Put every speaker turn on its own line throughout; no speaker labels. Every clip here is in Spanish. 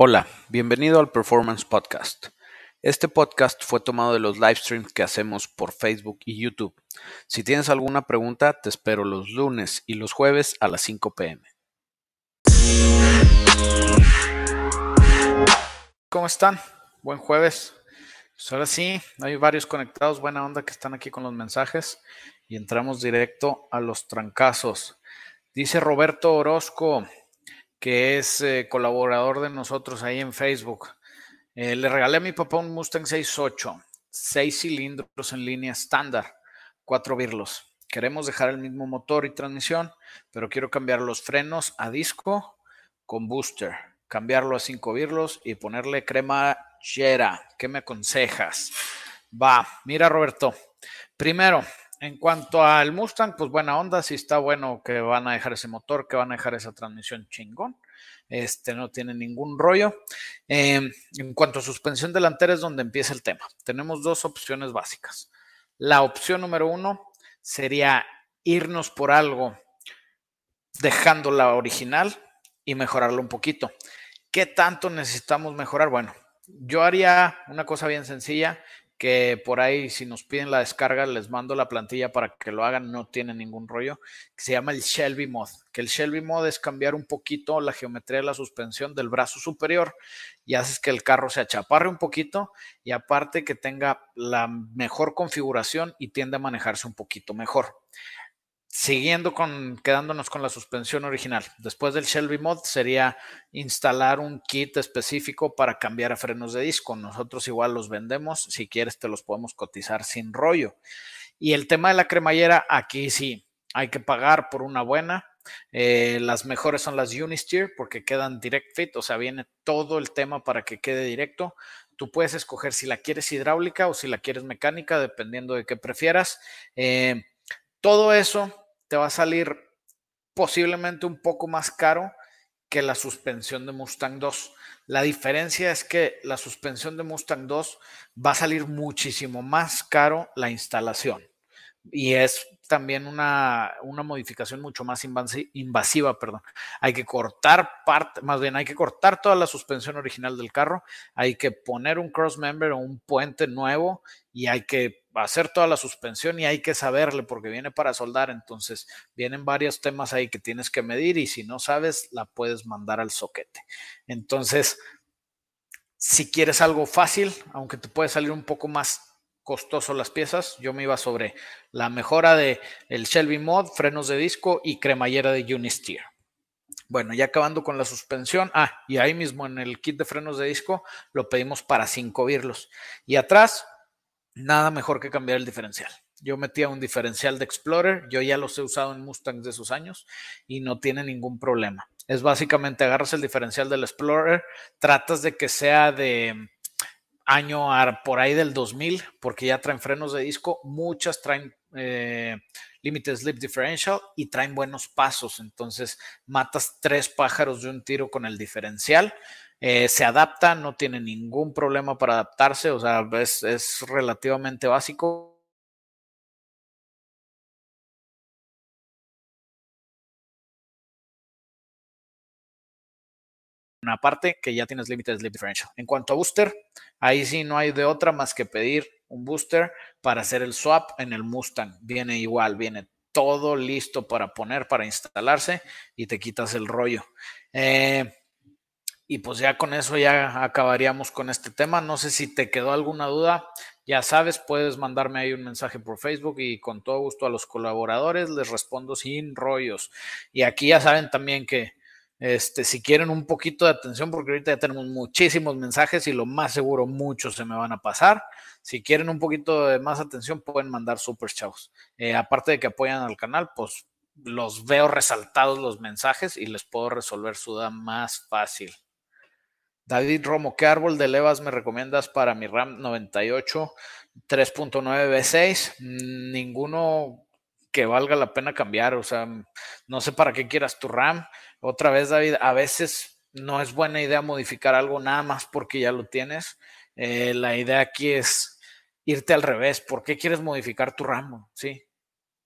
Hola, bienvenido al Performance Podcast. Este podcast fue tomado de los live streams que hacemos por Facebook y YouTube. Si tienes alguna pregunta, te espero los lunes y los jueves a las 5 pm. ¿Cómo están? Buen jueves. Pues ahora sí, hay varios conectados, buena onda que están aquí con los mensajes y entramos directo a los trancazos. Dice Roberto Orozco, que es eh, colaborador de nosotros ahí en Facebook. Eh, le regalé a mi papá un Mustang 6.8, 6 cilindros en línea estándar, 4 birlos. Queremos dejar el mismo motor y transmisión, pero quiero cambiar los frenos a disco con booster, cambiarlo a 5 birlos y ponerle crema Yera. ¿Qué me aconsejas? Va, mira Roberto. Primero, en cuanto al Mustang, pues buena onda, si está bueno que van a dejar ese motor, que van a dejar esa transmisión chingón. Este no tiene ningún rollo. Em, en cuanto a suspensión delantera es donde empieza el tema. Tenemos dos opciones básicas. La opción número uno sería irnos por algo dejando la original y mejorarlo un poquito. ¿Qué tanto necesitamos mejorar? Bueno, yo haría una cosa bien sencilla que por ahí si nos piden la descarga les mando la plantilla para que lo hagan, no tiene ningún rollo, se llama el Shelby Mod, que el Shelby Mod es cambiar un poquito la geometría de la suspensión del brazo superior y haces que el carro se achaparre un poquito y aparte que tenga la mejor configuración y tiende a manejarse un poquito mejor siguiendo con, quedándonos con la suspensión original. Después del Shelby Mod sería instalar un kit específico para cambiar a frenos de disco. Nosotros igual los vendemos. Si quieres, te los podemos cotizar sin rollo. Y el tema de la cremallera, aquí sí, hay que pagar por una buena. Eh, las mejores son las Unisteer porque quedan direct fit, o sea, viene todo el tema para que quede directo. Tú puedes escoger si la quieres hidráulica o si la quieres mecánica, dependiendo de qué prefieras. Eh, todo eso te va a salir posiblemente un poco más caro que la suspensión de Mustang 2. La diferencia es que la suspensión de Mustang 2 va a salir muchísimo más caro la instalación. Y es también una, una modificación mucho más invasiva, perdón. Hay que cortar parte, más bien hay que cortar toda la suspensión original del carro, hay que poner un cross member o un puente nuevo y hay que hacer toda la suspensión y hay que saberle porque viene para soldar, entonces vienen varios temas ahí que tienes que medir y si no sabes, la puedes mandar al soquete. Entonces, si quieres algo fácil, aunque te puede salir un poco más costoso las piezas, yo me iba sobre la mejora de el Shelby Mod, frenos de disco y cremallera de Unisteer. Bueno, ya acabando con la suspensión, ah, y ahí mismo en el kit de frenos de disco lo pedimos para 5 virlos. Y atrás nada mejor que cambiar el diferencial. Yo metía un diferencial de Explorer, yo ya los he usado en Mustangs de esos años y no tiene ningún problema. Es básicamente agarras el diferencial del Explorer, tratas de que sea de año por ahí del 2000, porque ya traen frenos de disco, muchas traen eh, Limited Slip Differential y traen buenos pasos, entonces matas tres pájaros de un tiro con el diferencial. Eh, se adapta, no tiene ningún problema para adaptarse, o sea, es, es relativamente básico. Una parte que ya tienes Limited Sleep Differential. En cuanto a booster, ahí sí no hay de otra más que pedir un booster para hacer el swap en el Mustang. Viene igual, viene todo listo para poner, para instalarse y te quitas el rollo. Eh, y pues ya con eso ya acabaríamos con este tema. No sé si te quedó alguna duda. Ya sabes, puedes mandarme ahí un mensaje por Facebook y con todo gusto a los colaboradores les respondo sin rollos. Y aquí ya saben también que este, si quieren un poquito de atención, porque ahorita ya tenemos muchísimos mensajes y lo más seguro muchos se me van a pasar. Si quieren un poquito de más atención, pueden mandar super chavos. Eh, aparte de que apoyan al canal, pues los veo resaltados los mensajes y les puedo resolver su duda más fácil. David Romo, ¿qué árbol de levas me recomiendas para mi RAM 98 3.9 V6? Ninguno que valga la pena cambiar, o sea, no sé para qué quieras tu RAM. Otra vez, David, a veces no es buena idea modificar algo nada más porque ya lo tienes. Eh, la idea aquí es irte al revés. ¿Por qué quieres modificar tu RAM? Sí.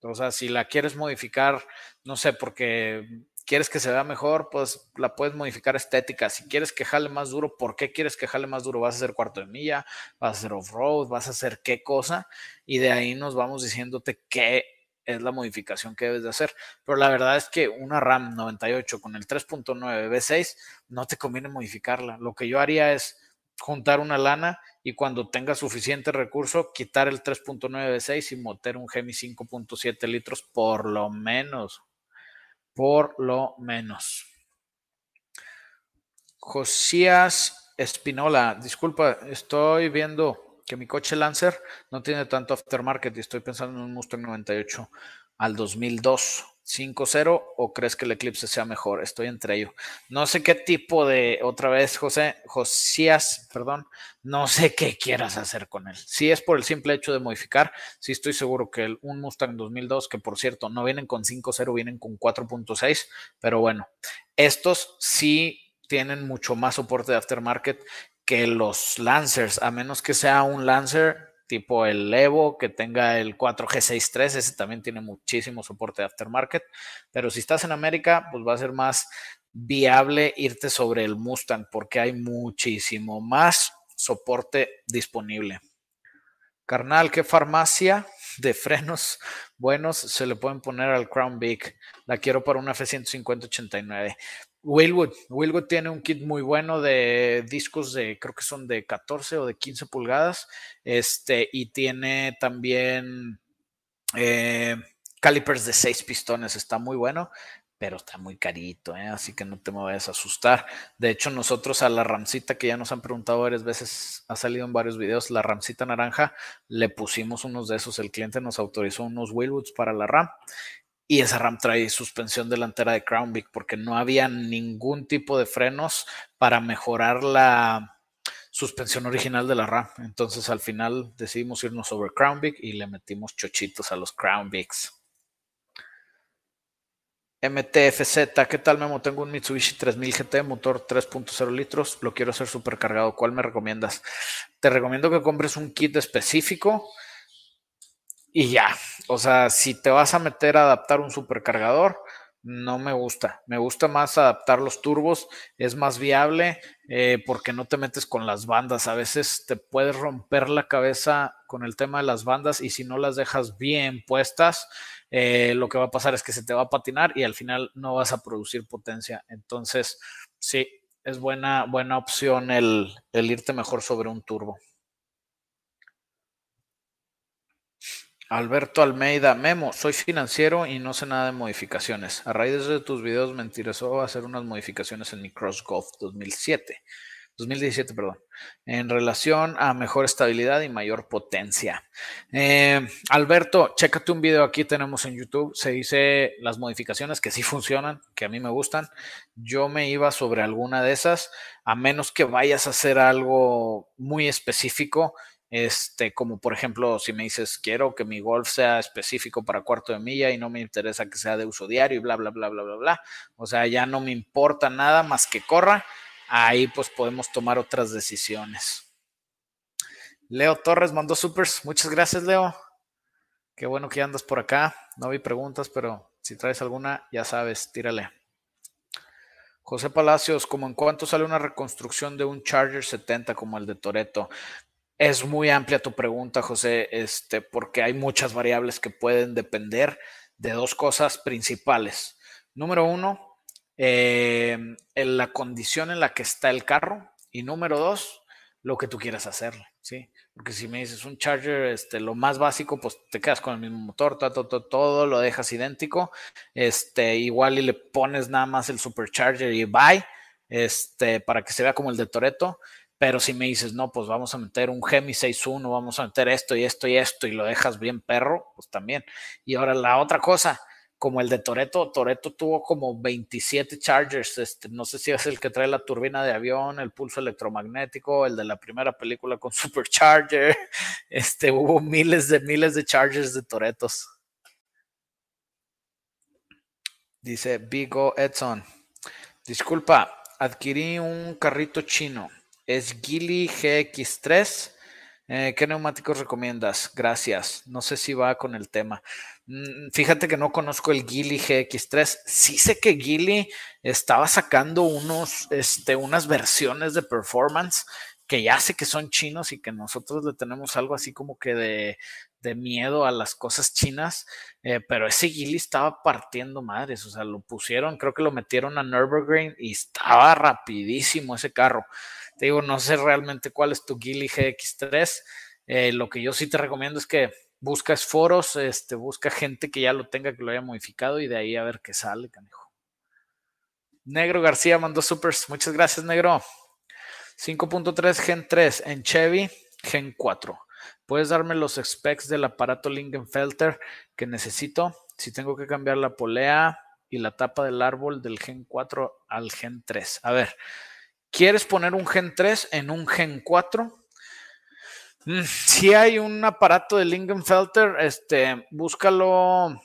O sea, si la quieres modificar, no sé, porque quieres que se vea mejor, pues la puedes modificar estética. Si quieres que jale más duro, ¿por qué quieres que jale más duro? ¿Vas a hacer cuarto de milla? ¿Vas a hacer off-road? ¿Vas a hacer qué cosa? Y de ahí nos vamos diciéndote qué es la modificación que debes de hacer. Pero la verdad es que una RAM 98 con el 3.9 V6 no te conviene modificarla. Lo que yo haría es juntar una lana y cuando tenga suficiente recurso, quitar el 3.9 V6 y meter un Gemi 5.7 litros por lo menos. Por lo menos. Josías Espinola, disculpa, estoy viendo que mi coche Lancer no tiene tanto aftermarket y estoy pensando en un Mustang 98 al 2002. 5-0 o crees que el Eclipse sea mejor? Estoy entre ellos. No sé qué tipo de, otra vez, José, Josías, perdón, no sé qué quieras hacer con él. Si es por el simple hecho de modificar, sí estoy seguro que el, un Mustang 2002, que por cierto no vienen con 5-0, vienen con 4.6, pero bueno, estos sí tienen mucho más soporte de aftermarket que los Lancers, a menos que sea un Lancer tipo el Evo, que tenga el 4G63, ese también tiene muchísimo soporte de aftermarket, pero si estás en América, pues va a ser más viable irte sobre el Mustang porque hay muchísimo más soporte disponible. Carnal, ¿qué farmacia de frenos buenos se le pueden poner al Crown Big? La quiero para una F-150-89. Willwood. Willwood tiene un kit muy bueno de discos de, creo que son de 14 o de 15 pulgadas. Este, y tiene también eh, calipers de 6 pistones. Está muy bueno, pero está muy carito, ¿eh? así que no te me vayas a asustar. De hecho, nosotros a la ramcita que ya nos han preguntado varias veces, ha salido en varios videos, la ramcita naranja, le pusimos unos de esos. El cliente nos autorizó unos Willwoods para la RAM y esa RAM trae suspensión delantera de Crown Vic porque no había ningún tipo de frenos para mejorar la suspensión original de la RAM. Entonces al final decidimos irnos sobre Crown Vic y le metimos chochitos a los Crown Vics. MTFZ, ¿qué tal Memo? Tengo un Mitsubishi 3000 GT, motor 3.0 litros, lo quiero hacer supercargado. ¿Cuál me recomiendas? Te recomiendo que compres un kit específico y ya. O sea, si te vas a meter a adaptar un supercargador, no me gusta. Me gusta más adaptar los turbos, es más viable eh, porque no te metes con las bandas. A veces te puedes romper la cabeza con el tema de las bandas y si no las dejas bien puestas, eh, lo que va a pasar es que se te va a patinar y al final no vas a producir potencia. Entonces, sí, es buena, buena opción el, el irte mejor sobre un turbo. Alberto Almeida, Memo, soy financiero y no sé nada de modificaciones. A raíz de tus videos me interesó hacer unas modificaciones en mi Cross Golf 2007, 2017, perdón, en relación a mejor estabilidad y mayor potencia. Eh, Alberto, chécate un video aquí tenemos en YouTube, se dice las modificaciones que sí funcionan, que a mí me gustan. Yo me iba sobre alguna de esas, a menos que vayas a hacer algo muy específico este, como por ejemplo, si me dices, quiero que mi golf sea específico para cuarto de milla y no me interesa que sea de uso diario y bla, bla, bla, bla, bla, bla. O sea, ya no me importa nada más que corra. Ahí pues podemos tomar otras decisiones. Leo Torres mandó supers. Muchas gracias, Leo. Qué bueno que andas por acá. No vi preguntas, pero si traes alguna, ya sabes, tírale. José Palacios, como en cuánto sale una reconstrucción de un Charger 70 como el de Toreto. Es muy amplia tu pregunta, José, este, porque hay muchas variables que pueden depender de dos cosas principales. Número uno, eh, en la condición en la que está el carro. Y número dos, lo que tú quieras hacerle, ¿sí? Porque si me dices un Charger, este, lo más básico, pues te quedas con el mismo motor, todo, todo, todo lo dejas idéntico. Este, igual y le pones nada más el Supercharger y bye, este, para que se vea como el de Toreto. Pero si me dices, no, pues vamos a meter un Gemi 6.1, vamos a meter esto y esto y esto y lo dejas bien perro, pues también. Y ahora la otra cosa, como el de Toreto, Toreto tuvo como 27 Chargers, este, no sé si es el que trae la turbina de avión, el pulso electromagnético, el de la primera película con Supercharger, este, hubo miles de miles de Chargers de Toretos. Dice Bigo Edson, disculpa, adquirí un carrito chino es Gili GX3 Eh, ¿Qué neumáticos recomiendas? Gracias. No sé si va con el tema. Mm, fíjate que no conozco el Gili GX3. Sí sé que Gili estaba sacando unos, este, unas versiones de performance que ya sé que son chinos y que nosotros le tenemos algo así como que de, miedo a las cosas chinas, eh, pero ese Gili estaba partiendo madres, o sea, lo pusieron, creo que lo metieron a Nürburgring y estaba rapidísimo ese carro. Te digo, no sé realmente cuál es tu Gili GX3. Eh, lo que yo sí te recomiendo es que buscas foros, este, busca gente que ya lo tenga, que lo haya modificado y de ahí a ver qué sale, canijo. Negro García mandó supers. Muchas gracias, Negro. 5.3 Gen 3 en Chevy, Gen 4. ¿Puedes darme los specs del aparato Lingenfelter que necesito? Si tengo que cambiar la polea y la tapa del árbol del Gen 4 al Gen 3. A ver, ¿quieres poner un Gen 3 en un Gen 4? Mm, si hay un aparato de Lingenfelter, este, búscalo.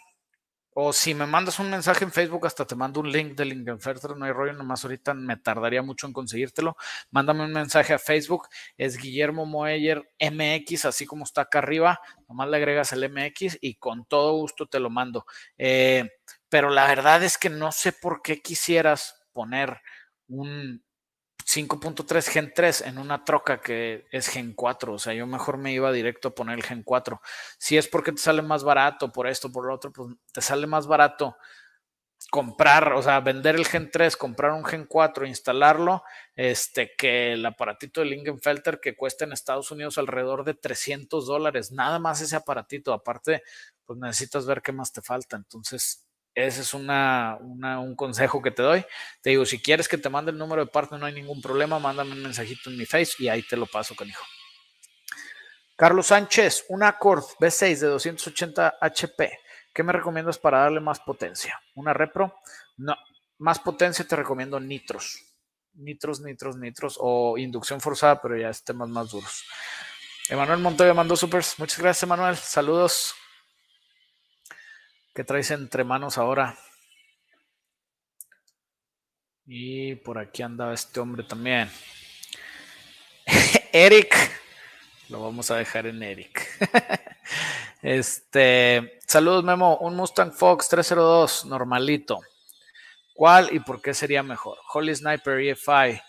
O si me mandas un mensaje en Facebook, hasta te mando un link de Lingenfelter, no hay rollo, nomás ahorita me tardaría mucho en conseguírtelo. Mándame un mensaje a Facebook, es Guillermo Moeller MX, así como está acá arriba, nomás le agregas el MX y con todo gusto te lo mando. Eh, pero la verdad es que no sé por qué quisieras poner un, 5.3 Gen 3 en una troca que es Gen 4. O sea, yo mejor me iba directo a poner el Gen 4. Si es porque te sale más barato por esto, por lo otro, pues te sale más barato comprar, o sea, vender el Gen 3, comprar un Gen 4, instalarlo, este, que el aparatito de Lingenfelter que cuesta en Estados Unidos alrededor de 300 dólares, nada más ese aparatito, aparte, pues necesitas ver qué más te falta, entonces ese es un consejo que te doy. Te digo, si quieres que te mande el número de parte, no hay ningún problema, mándame un mensajito en mi face y ahí te lo paso, canijo. Carlos Sánchez, un Accord B6 de 280 HP. ¿Qué me recomiendas para darle más potencia? ¿Una Repro? No, más potencia te recomiendo nitros. Nitros, nitros, nitros o inducción forzada, pero ya es temas más duros. Emanuel Montoya mandó supers. Muchas gracias, Emanuel. Saludos. ¿Qué traes entre manos ahora? Y por aquí andaba este hombre también. Eric. Lo vamos a dejar en Eric. este, saludos Memo, un Mustang Fox 302 normalito. ¿Cuál y por qué sería mejor? Holy Sniper EFI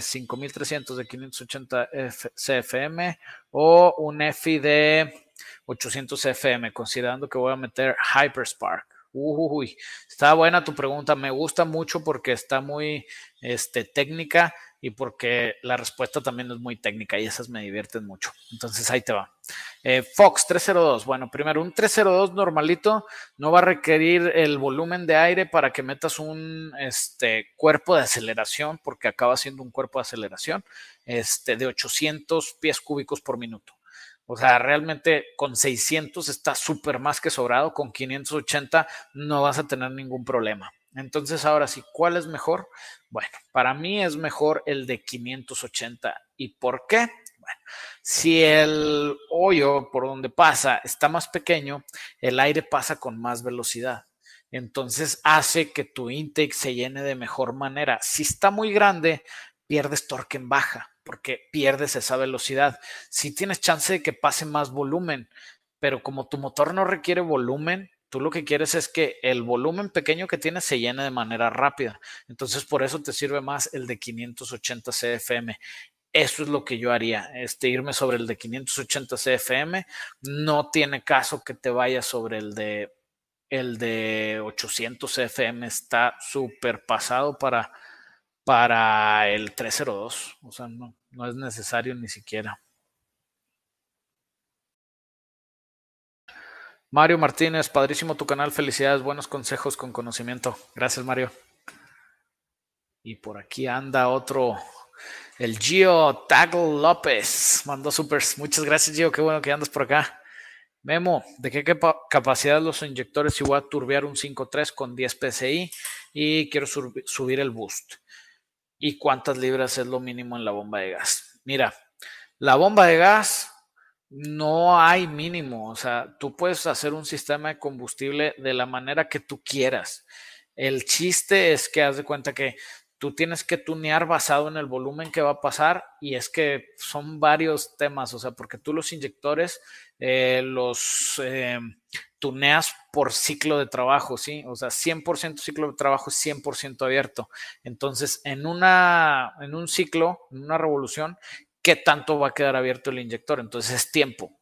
5300 de 580 CFM o un EFI de 800 FM, considerando que voy a meter Hyperspark. Uy, está buena tu pregunta. Me gusta mucho porque está muy este, técnica y porque la respuesta también es muy técnica y esas me divierten mucho. Entonces ahí te va. Eh, Fox 302. Bueno, primero, un 302 normalito no va a requerir el volumen de aire para que metas un este, cuerpo de aceleración, porque acaba siendo un cuerpo de aceleración este, de 800 pies cúbicos por minuto. O sea, realmente con 600 está súper más que sobrado, con 580 no vas a tener ningún problema. Entonces, ahora sí, ¿cuál es mejor? Bueno, para mí es mejor el de 580. ¿Y por qué? Bueno, si el hoyo por donde pasa está más pequeño, el aire pasa con más velocidad. Entonces hace que tu intake se llene de mejor manera. Si está muy grande, pierdes torque en baja porque pierdes esa velocidad. Si tienes chance de que pase más volumen, pero como tu motor no requiere volumen, tú lo que quieres es que el volumen pequeño que tienes se llene de manera rápida. Entonces, por eso te sirve más el de 580 CFM. Eso es lo que yo haría, este, irme sobre el de 580 CFM. No tiene caso que te vayas sobre el de el de 800 CFM. Está súper pasado para, para el 302. O sea, no, no es necesario ni siquiera. Mario Martínez, padrísimo tu canal, felicidades, buenos consejos con conocimiento. Gracias, Mario. Y por aquí anda otro, el Gio Tagle López, mandó supers. Muchas gracias, Gio, qué bueno que andas por acá. Memo, ¿de qué capacidad los inyectores si voy a turbear un 5.3 con 10 PSI y quiero subir el boost? Y cuántas libras es lo mínimo en la bomba de gas. Mira, la bomba de gas no hay mínimo, o sea, tú puedes hacer un sistema de combustible de la manera que tú quieras. El chiste es que haz de cuenta que tú tienes que tunear basado en el volumen que va a pasar y es que son varios temas, o sea, porque tú los inyectores eh, los eh, tuneas por ciclo de trabajo, ¿sí? O sea, 100% ciclo de trabajo es 100% abierto. Entonces, en, una, en un ciclo, en una revolución, ¿qué tanto va a quedar abierto el inyector? Entonces es tiempo.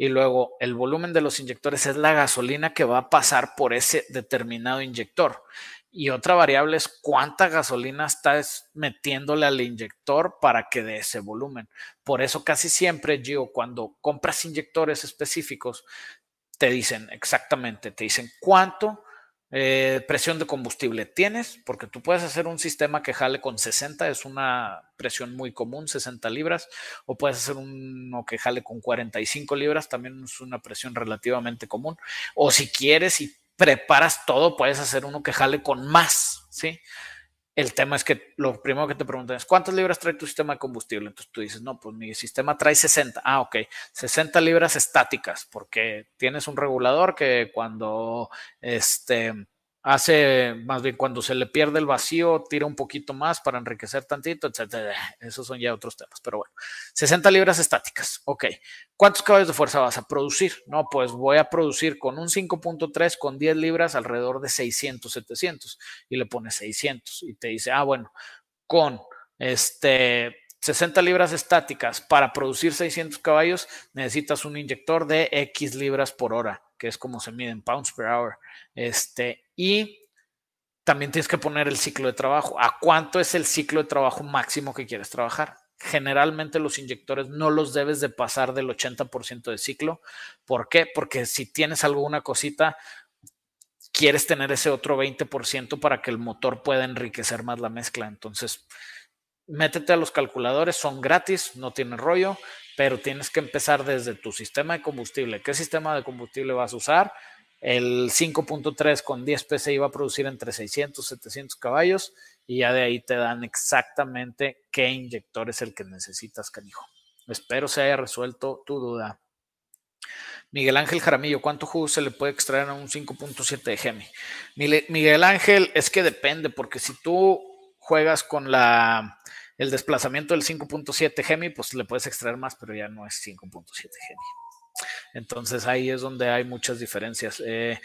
Y luego el volumen de los inyectores es la gasolina que va a pasar por ese determinado inyector. Y otra variable es cuánta gasolina estás metiéndole al inyector para que dé ese volumen. Por eso casi siempre, Gio, cuando compras inyectores específicos, te dicen exactamente, te dicen cuánto eh, presión de combustible tienes, porque tú puedes hacer un sistema que jale con 60, es una presión muy común, 60 libras, o puedes hacer uno que jale con 45 libras, también es una presión relativamente común, o si quieres y preparas todo, puedes hacer uno que jale con más, ¿sí? El tema es que lo primero que te preguntan es, ¿cuántas libras trae tu sistema de combustible? Entonces tú dices, no, pues mi sistema trae 60. Ah, ok, 60 libras estáticas, porque tienes un regulador que cuando este hace, más bien cuando se le pierde el vacío, tira un poquito más para enriquecer tantito, etcétera. Esos son ya otros temas, pero bueno, 60 libras estáticas, ok. ¿Cuántos caballos de fuerza vas a producir? No, pues voy a producir con un 5.3 con 10 libras alrededor de 600, 700 y le pones 600 y te dice, ah, bueno, con este 60 libras estáticas para producir 600 caballos necesitas un inyector de X libras por hora, que es como se mide en pounds per hour. Este, y también tienes que poner el ciclo de trabajo. ¿A cuánto es el ciclo de trabajo máximo que quieres trabajar? Generalmente los inyectores no los debes de pasar del 80% de ciclo. ¿Por qué? Porque si tienes alguna cosita, quieres tener ese otro 20% para que el motor pueda enriquecer más la mezcla. Entonces, métete a los calculadores, son gratis, no tienen rollo, pero tienes que empezar desde tu sistema de combustible. ¿Qué sistema de combustible vas a usar? El 5.3 con 10 PSI va a producir entre 600 y 700 caballos y ya de ahí te dan exactamente qué inyector es el que necesitas, canijo. Espero se haya resuelto tu duda. Miguel Ángel Jaramillo, ¿cuánto jugo se le puede extraer a un 5.7 de Gemi? Miguel Ángel, es que depende, porque si tú juegas con la, el desplazamiento del 5.7 Gemi, pues le puedes extraer más, pero ya no es 5.7 Gemi. Entonces ahí es donde hay muchas diferencias. Eh,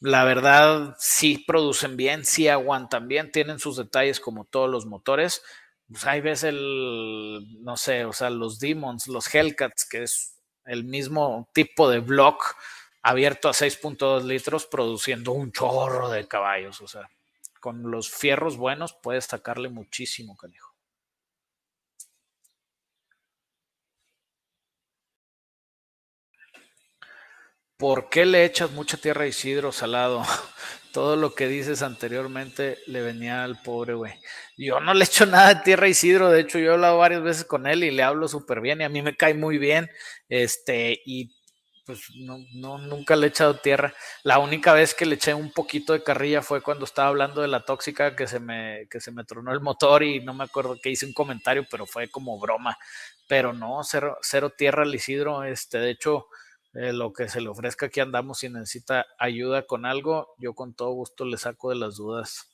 la verdad, sí producen bien, sí aguantan bien, tienen sus detalles como todos los motores. Pues ahí ves el, no sé, o sea, los Demons, los Hellcats, que es el mismo tipo de block abierto a 6.2 litros, produciendo un chorro de caballos. O sea, con los fierros buenos puedes sacarle muchísimo, canijo. ¿Por qué le echas mucha tierra a Isidro Salado? Todo lo que dices anteriormente le venía al pobre güey. Yo no le echo nada de tierra a Isidro, de hecho yo he hablado varias veces con él y le hablo súper bien y a mí me cae muy bien. Este, y pues no, no, nunca le he echado tierra. La única vez que le eché un poquito de carrilla fue cuando estaba hablando de la tóxica que se me, que se me tronó el motor y no me acuerdo que hice un comentario, pero fue como broma. Pero no, cero, cero tierra al Isidro. Este, de hecho, eh, lo que se le ofrezca aquí andamos si necesita ayuda con algo, yo con todo gusto le saco de las dudas.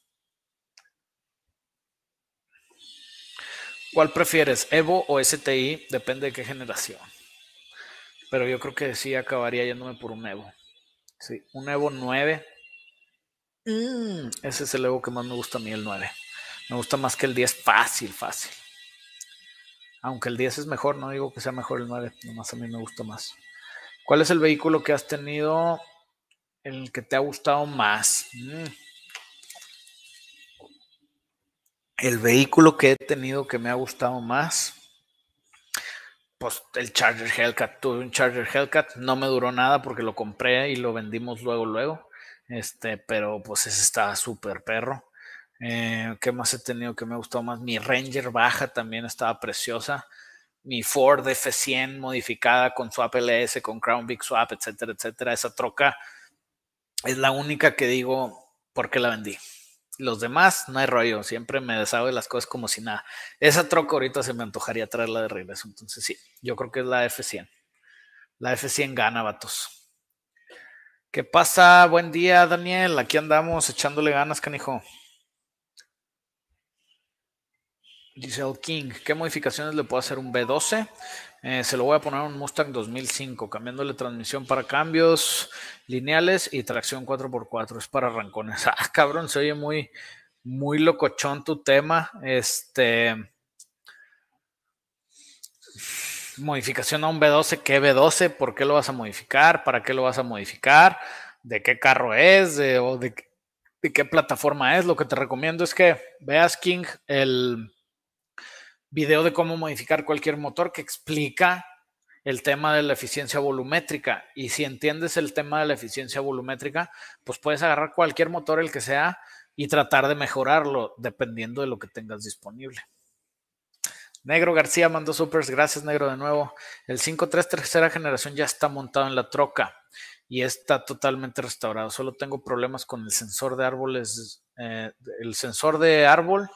¿Cuál prefieres, Evo o STI? Depende de qué generación. Pero yo creo que sí acabaría yéndome por un Evo. Sí, un Evo 9. Mm, ese es el Evo que más me gusta a mí, el 9. Me gusta más que el 10, fácil, fácil. Aunque el 10 es mejor, no digo que sea mejor el 9, nomás a mí me gusta más. ¿Cuál es el vehículo que has tenido el que te ha gustado más? Mm. El vehículo que he tenido que me ha gustado más, pues el Charger Hellcat. Tuve un Charger Hellcat, no me duró nada porque lo compré y lo vendimos luego, luego. Este, pero pues ese estaba súper perro. Eh, ¿Qué más he tenido que me ha gustado más? Mi Ranger baja también estaba preciosa mi Ford F100 modificada con Swap LS, con Crown Big Swap, etcétera, etcétera. Esa troca es la única que digo por qué la vendí. Los demás, no hay rollo, siempre me deshago de las cosas como si nada. Esa troca ahorita se me antojaría traerla de regreso, entonces sí, yo creo que es la F100. La F100 gana, vatos. ¿Qué pasa? Buen día, Daniel. Aquí andamos echándole ganas, canijo. Dice el King, ¿qué modificaciones le puedo hacer un B12? Eh, se lo voy a poner a un Mustang 2005, cambiándole transmisión para cambios lineales y tracción 4x4. Es para arrancones. Ah, cabrón, se oye muy, muy locochón tu tema. Este. Modificación a un B12, ¿qué B12? ¿Por qué lo vas a modificar? ¿Para qué lo vas a modificar? ¿De qué carro es? ¿De, o de qué plataforma es? Lo que te recomiendo es que veas King el video de cómo modificar cualquier motor que explica el tema de la eficiencia volumétrica. Y si entiendes el tema de la eficiencia volumétrica, pues puedes agarrar cualquier motor, el que sea, y tratar de mejorarlo dependiendo de lo que tengas disponible. Negro García mandó supers, gracias Negro de nuevo. El 5.3 tercera generación ya está montado en la troca y está totalmente restaurado. Solo tengo problemas con el sensor de árboles, eh, el sensor de árbol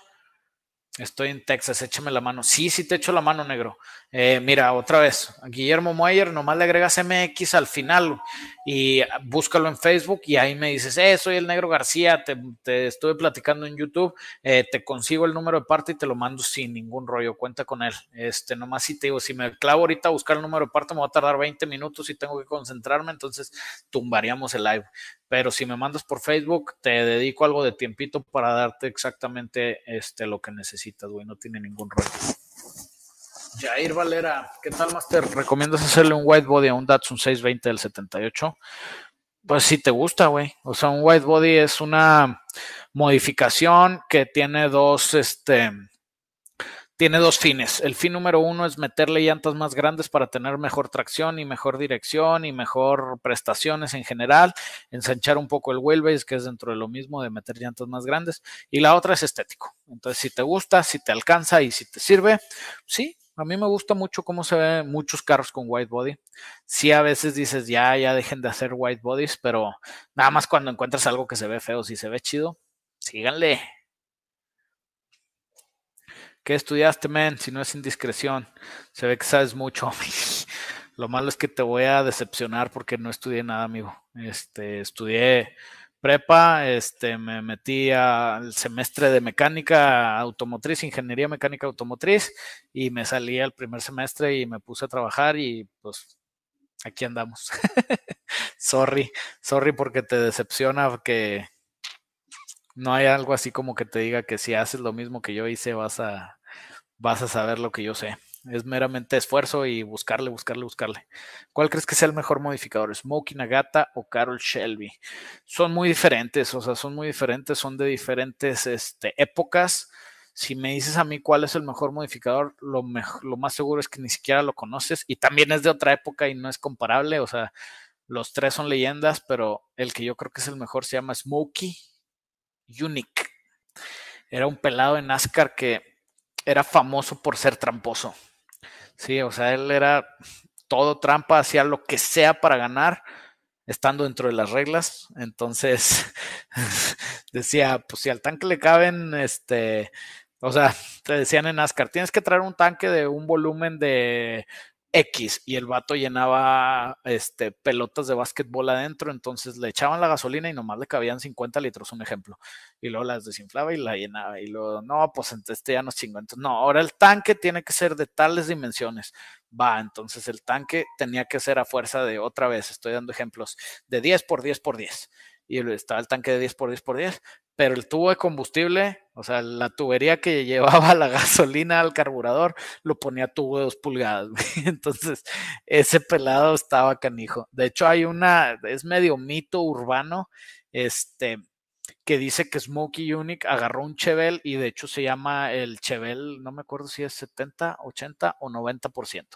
Estoy en Texas, échame la mano. Sí, sí te echo la mano, negro. Eh, mira, otra vez, Guillermo Moyer, nomás le agregas MX al final y búscalo en Facebook y ahí me dices, eh, soy el negro García, te, estuve platicando en YouTube, eh, te consigo el número de parte y te lo mando sin ningún rollo, cuenta con él. Este, nomás si te digo, si me clavo ahorita a buscar el número de parte, me va a tardar 20 minutos y tengo que concentrarme, entonces tumbaríamos el live pero si me mandas por Facebook, te dedico algo de tiempito para darte exactamente este, lo que necesitas, güey, no tiene ningún rollo. Jair Valera, ¿qué tal, Master? ¿Recomiendas hacerle un white body a un Datsun 620 del 78? Pues si te gusta, güey. O sea, un white body es una modificación que tiene dos, este, tiene dos fines. El fin número uno es meterle llantas más grandes para tener mejor tracción y mejor dirección y mejor prestaciones en general, ensanchar un poco el wheelbase, que es dentro de lo mismo de meter llantas más grandes. Y la otra es estético. Entonces, si te gusta, si te alcanza y si te sirve, sí. A mí me gusta mucho cómo se ven muchos carros con white body. Sí, a veces dices, ya, ya dejen de hacer white bodies, pero nada más cuando encuentras algo que se ve feo, si se ve chido, síganle. ¿Qué estudiaste, men? Si no es indiscreción. Se ve que sabes mucho. Lo malo es que te voy a decepcionar porque no estudié nada, amigo. Este, estudié prepa, este, me metí al semestre de mecánica automotriz, ingeniería mecánica automotriz, y me salí al primer semestre y me puse a trabajar y pues aquí andamos. sorry, sorry porque te decepciona que no hay algo así como que te diga que si haces lo mismo que yo hice vas a vas a saber lo que yo sé. Es meramente esfuerzo y buscarle, buscarle, buscarle. ¿Cuál crees que sea el mejor modificador? ¿Smokey Nagata o Carol Shelby? Son muy diferentes, o sea, son muy diferentes, son de diferentes este, épocas. Si me dices a mí cuál es el mejor modificador, lo, más seguro es que ni siquiera lo conoces y también es de otra época y no es comparable. O sea, los tres son leyendas, pero el que yo creo que es el mejor se llama Smokey Unique. Era un pelado en NASCAR que era famoso por ser tramposo. Sí, o sea, él era todo trampa, hacía lo que sea para ganar, estando dentro de las reglas. Entonces, decía, pues si al tanque le caben, este, o sea, te decían en NASCAR, tienes que traer un tanque de un volumen de X y el vato llenaba este, pelotas de básquetbol adentro, entonces le echaban la gasolina y nomás le cabían 50 litros, un ejemplo, y luego las desinflaba y la llenaba y luego, no, pues este ya no chingo, entonces no, ahora el tanque tiene que ser de tales dimensiones, va, entonces el tanque tenía que ser a fuerza de, otra vez, estoy dando ejemplos, de 10 por 10 por 10, y estaba el tanque de 10 por 10 por 10, pero el tubo de combustible, o sea, la tubería que llevaba la gasolina al carburador, lo ponía tubo de dos pulgadas. Entonces, ese pelado estaba canijo. De hecho, hay una, es medio mito urbano, este, que dice que Smokey Unique agarró un Chevel y de hecho se llama el Chevel, no me acuerdo si es 70, 80 o 90%,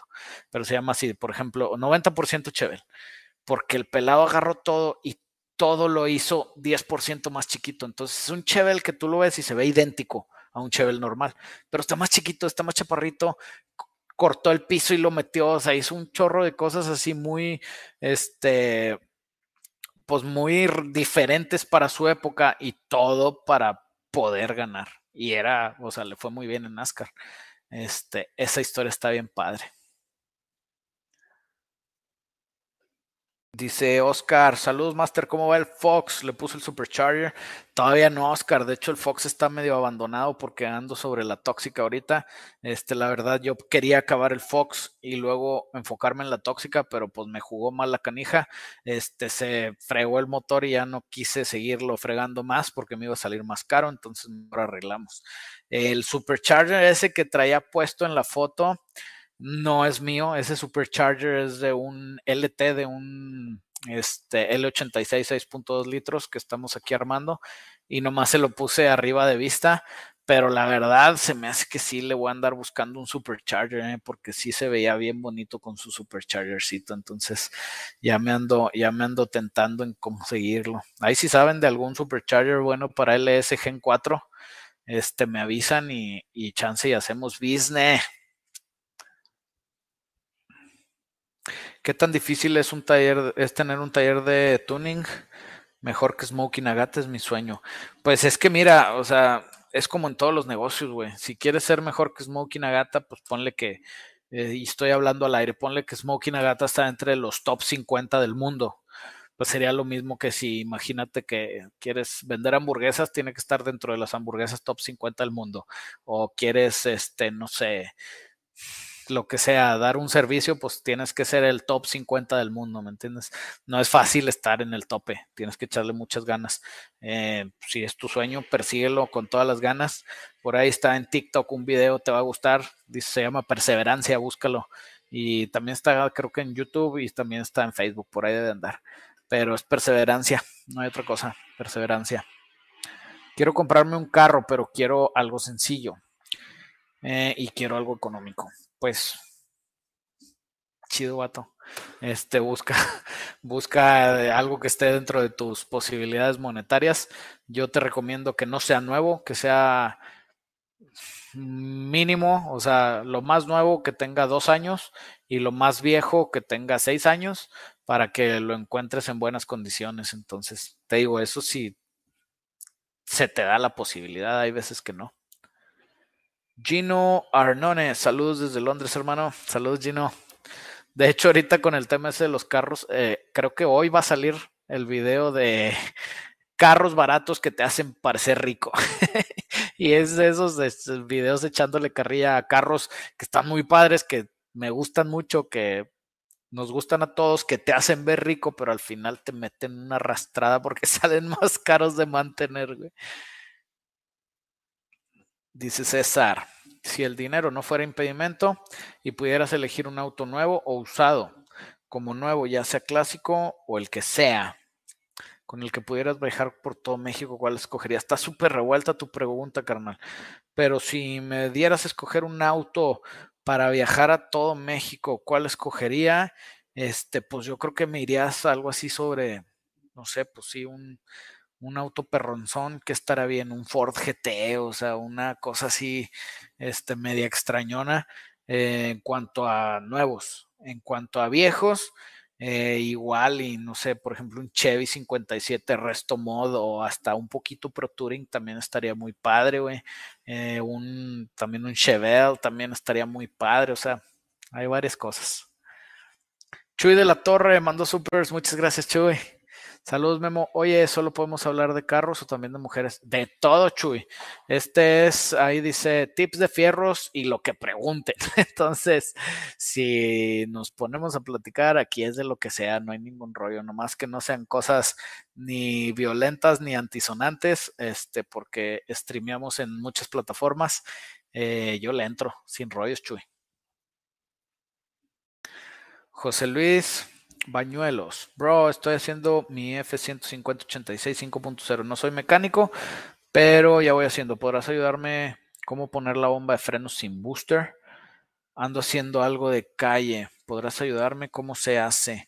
pero se llama así, por ejemplo, 90% Chevel, porque el pelado agarró todo y todo lo hizo 10% más chiquito. Entonces es un Chevel que tú lo ves y se ve idéntico a un Chevel normal, pero está más chiquito, está más chaparrito, cortó el piso y lo metió, o sea, hizo un chorro de cosas así muy, este, pues muy diferentes para su época y todo para poder ganar. Y era, o sea, le fue muy bien en NASCAR. Este, esa historia está bien padre. Dice Oscar, saludos Master, ¿cómo va el Fox? Le puso el Supercharger. Todavía no, Oscar. De hecho, el Fox está medio abandonado porque ando sobre la tóxica ahorita. Este, la verdad, yo quería acabar el Fox y luego enfocarme en la tóxica, pero pues me jugó mal la canija. Este, se fregó el motor y ya no quise seguirlo fregando más porque me iba a salir más caro. Entonces, ahora arreglamos. El Supercharger ese que traía puesto en la foto no es mío, ese Supercharger es de un LT, de un este, L86 6.2 litros que estamos aquí armando y nomás se lo puse arriba de vista, pero la verdad se me hace que sí le voy a andar buscando un supercharger, ¿eh? porque sí se veía bien bonito con su superchargercito, entonces ya me ando, ya me ando tentando en conseguirlo. Ahí si saben de algún supercharger bueno para LS Gen 4, este me avisan y, y chance y hacemos business. ¿Qué tan difícil es un taller, es tener un taller de tuning? Mejor que Smokey Nagata es mi sueño. Pues es que mira, o sea, es como en todos los negocios, güey. Si quieres ser mejor que Smokey Nagata, pues ponle que, eh, y estoy hablando al aire, ponle que Smokey Nagata está entre los top 50 del mundo. Pues sería lo mismo que si imagínate que quieres vender hamburguesas, tiene que estar dentro de las hamburguesas top 50 del mundo. O quieres, este, no sé, lo que sea, dar un servicio, pues tienes que ser el top 50 del mundo, ¿me entiendes? No es fácil estar en el tope, tienes que echarle muchas ganas. Eh, si es tu sueño, persíguelo con todas las ganas. Por ahí está en TikTok un video, te va a gustar, dice, se llama Perseverancia, búscalo. Y también está, creo que en YouTube y también está en Facebook, por ahí debe andar. Pero es perseverancia, no hay otra cosa, perseverancia. Quiero comprarme un carro, pero quiero algo sencillo. Eh, y quiero algo económico pues chido vato. Este busca busca algo que esté dentro de tus posibilidades monetarias. Yo te recomiendo que no sea nuevo, que sea mínimo, o sea, lo más nuevo que tenga dos años y lo más viejo que tenga seis años para que lo encuentres en buenas condiciones. Entonces, te digo, eso sí se te da la posibilidad, hay veces que no. Gino Arnone, saludos desde Londres, hermano. Saludos, Gino. De hecho, ahorita con el tema ese de los carros, eh, creo que hoy va a salir el video de carros baratos que te hacen parecer rico. y es de esos videos echándole carrilla a carros que están muy padres, que me gustan mucho, que nos gustan a todos, que te hacen ver rico, pero al final te meten una arrastrada porque salen más caros de mantener, güey. Dice César, si el dinero no fuera impedimento y pudieras elegir un auto nuevo o usado, como nuevo, ya sea clásico o el que sea, con el que pudieras viajar por todo México, ¿cuál escogerías? Está súper revuelta tu pregunta, carnal. Pero si me dieras a escoger un auto para viajar a todo México, ¿cuál escogería? Este, pues yo creo que me irías algo así sobre, no sé, pues sí, un, un auto perronzón que estará bien, un Ford GT, o sea, una cosa así, este, media extrañona eh, en cuanto a nuevos. En cuanto a viejos, eh, igual y no sé, por ejemplo, un Chevy 57 Resto Mod o hasta un poquito Pro Touring también estaría muy padre, güey. Eh, un, también un Chevelle también estaría muy padre, o sea, hay varias cosas. Chuy de la Torre mandó supers, muchas gracias, Chuy. Saludos, Memo. Oye, ¿solo podemos hablar de carros o también de mujeres? De todo, Chuy. Este es, ahí dice, tips de fierros y lo que pregunten. Entonces, si nos ponemos a platicar, aquí es de lo que sea, no hay ningún rollo, nomás que no sean cosas ni violentas ni antisonantes, este, porque streameamos en muchas plataformas. Eh, yo le entro, sin rollos, Chuy. José Luis, Bañuelos. Bro, estoy haciendo mi F-150-86 5.0. No soy mecánico, pero ya voy haciendo. ¿Podrás ayudarme cómo poner la bomba de frenos sin booster? Ando haciendo algo de calle. ¿Podrás ayudarme cómo se hace?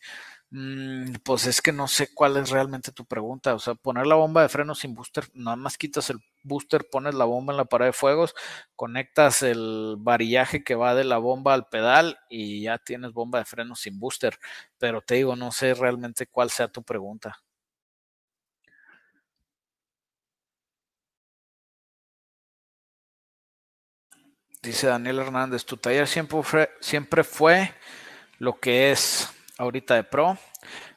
Mm, pues es que no sé cuál es realmente tu pregunta. O sea, poner la bomba de freno sin booster, nada más quitas el booster, pones la bomba en la pared de fuegos, conectas el varillaje que va de la bomba al pedal y ya tienes bomba de freno sin booster. Pero te digo, no sé realmente cuál sea tu pregunta. Dice Daniel Hernández, tu taller siempre siempre fue lo que es ahorita de pro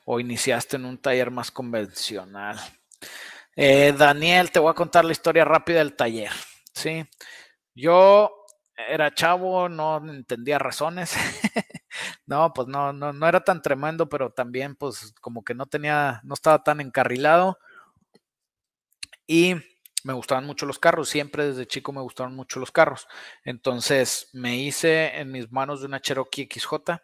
o iniciaste en un taller más convencional? Eh, Daniel, te voy a contar la historia rápida del taller. Sí, yo era chavo, no entendía razones. no, pues no, no, no era tan tremendo, pero también pues como que no tenía, no estaba tan encarrilado. Y me gustaban mucho los carros, siempre desde chico me gustaron mucho los carros. Entonces me hice en mis manos de una Cherokee XJ